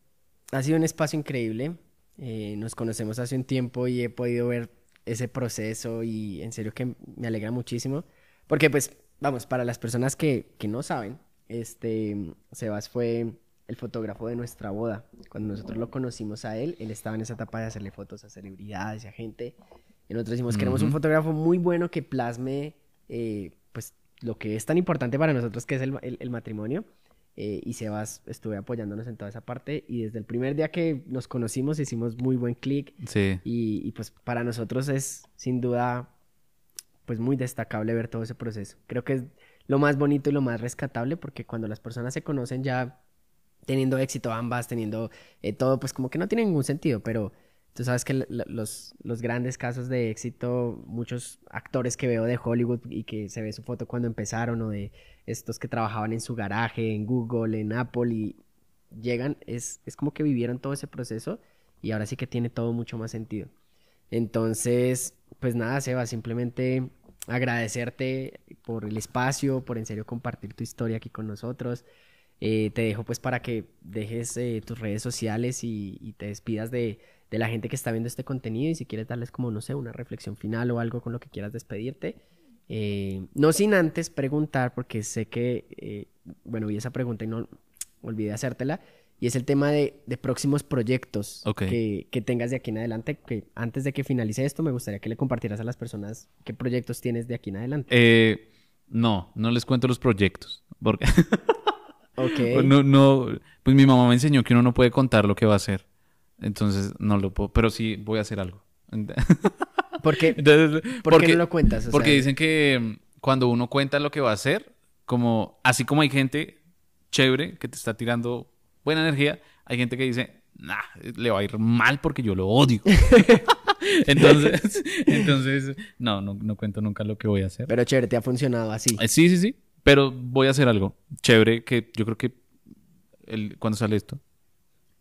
ha sido un espacio increíble. Eh, nos conocemos hace un tiempo y he podido ver ese proceso y en serio que me alegra muchísimo. Porque pues, vamos, para las personas que, que no saben, este, Sebas fue el fotógrafo de nuestra boda. Cuando nosotros lo conocimos a él, él estaba en esa etapa de hacerle fotos a celebridades y a gente. Y nosotros decimos, queremos un Ujú. fotógrafo muy bueno que plasme, eh, pues, lo que es tan importante para nosotros, que es el, el- el matrimonio. Eh, y Sebas estuve apoyándonos en toda esa parte. Y desde el primer día que nos conocimos hicimos muy buen clic. Sí. Y, y, pues para nosotros es sin duda pues muy destacable ver todo ese proceso. Creo que es lo más bonito y lo más rescatable porque cuando las personas se conocen ya teniendo éxito ambas, teniendo eh, todo, pues como que no tiene ningún sentido, pero tú sabes que los, los grandes casos de éxito, muchos actores que veo de Hollywood y que se ve su foto cuando empezaron o de estos que trabajaban en su garaje, en Google, en Apple y llegan, es, es como que vivieron todo ese proceso y ahora sí que tiene todo mucho más sentido. Entonces, pues nada, Seba, simplemente agradecerte por el espacio, por en serio compartir tu historia aquí con nosotros. Eh, te dejo pues para que dejes eh, tus redes sociales y, te despidas de, la gente que está viendo este contenido y si quieres darles como, no sé, una reflexión final o algo con lo que quieras despedirte. Eh, no sin antes preguntar, porque sé que, bueno, vi esa pregunta y no olvidé hacértela, y es el tema de, próximos proyectos que, que, tengas de aquí en adelante. Que antes de que finalice esto, me gustaría que le compartieras a las personas qué proyectos tienes de aquí en adelante. no, no les cuento los proyectos, porque... Pues no, no, pues mi mamá me enseñó que uno no puede contar lo que va a hacer. Entonces no lo puedo, pero sí voy a hacer algo. ¿Por qué? Entonces, ¿Por qué no lo cuentas? porque dicen que mm, cuando uno cuenta lo que va a hacer, como así como hay gente chévere que te está tirando buena energía, hay gente que dice, nah, le va a ir mal porque yo lo odio. entonces, entonces no, no, no cuento nunca lo que voy a hacer. Pero chévere, te ha funcionado así. Eh, sí, sí, sí. Pero voy a hacer algo chévere que yo creo que... El, ¿Cuándo sale esto?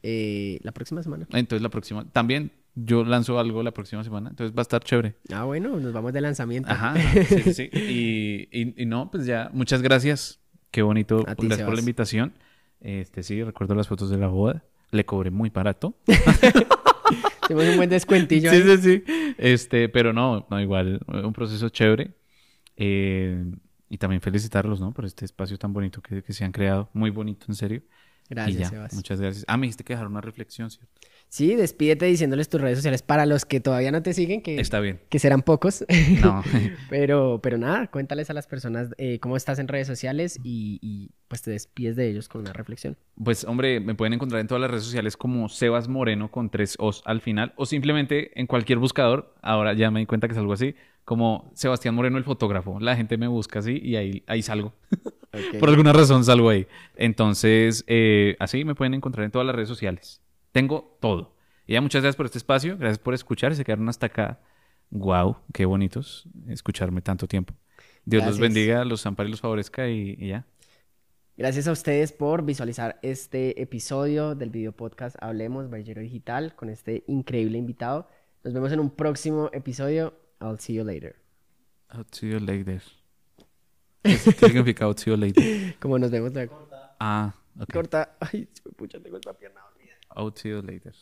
Eh, la próxima semana. Entonces la próxima... También yo lanzo algo la próxima semana. Entonces va a estar chévere. Ah, bueno, nos vamos de lanzamiento. Ajá, sí, sí. Y, y, no, pues ya, muchas gracias. Qué bonito. gracias por la invitación. Este, sí, recuerdo las fotos de la boda. Le cobré muy barato. Tenemos un buen descuentillo. Sí, sí, sí. Este, pero no, no, igual, un proceso chévere. Eh, y también felicitarlos, ¿no? Por este espacio tan bonito que, se han creado. Muy bonito, en serio. Gracias, Muchas gracias. Ah, me dijiste que dejar una reflexión, ¿cierto? Sí, despídete diciéndoles tus redes sociales para los que todavía no te siguen, que, Está bien. que serán pocos. No. pero, pero nada, cuéntales a las personas eh, cómo estás en redes sociales y, pues te despides de ellos con una reflexión. Pues hombre, me pueden encontrar en todas las redes sociales como Sebas Moreno con tres O's al final o simplemente en cualquier buscador. Ahora ya me di cuenta que es algo así como Sebastián Moreno el fotógrafo. La gente me busca así y ahí, ahí salgo. Por alguna razón salgo ahí. Entonces, eh, así me pueden encontrar en todas las redes sociales. Tengo todo. Y ya muchas gracias por este espacio. Gracias por escuchar. Se quedaron hasta acá. Wow, qué bonitos escucharme tanto tiempo. Dios los bendiga, los ampare y los favorezca y, ya. Gracias a ustedes por visualizar este episodio del video podcast Hablemos Ballero Digital con este increíble invitado. Nos vemos en un próximo episodio. I'll see you later. I'll see you later. ¿Qué significa I'll see you later? Como nos vemos luego. Ah, ok. Corta. Ay, pucha, tengo esta pierna I'll see you later.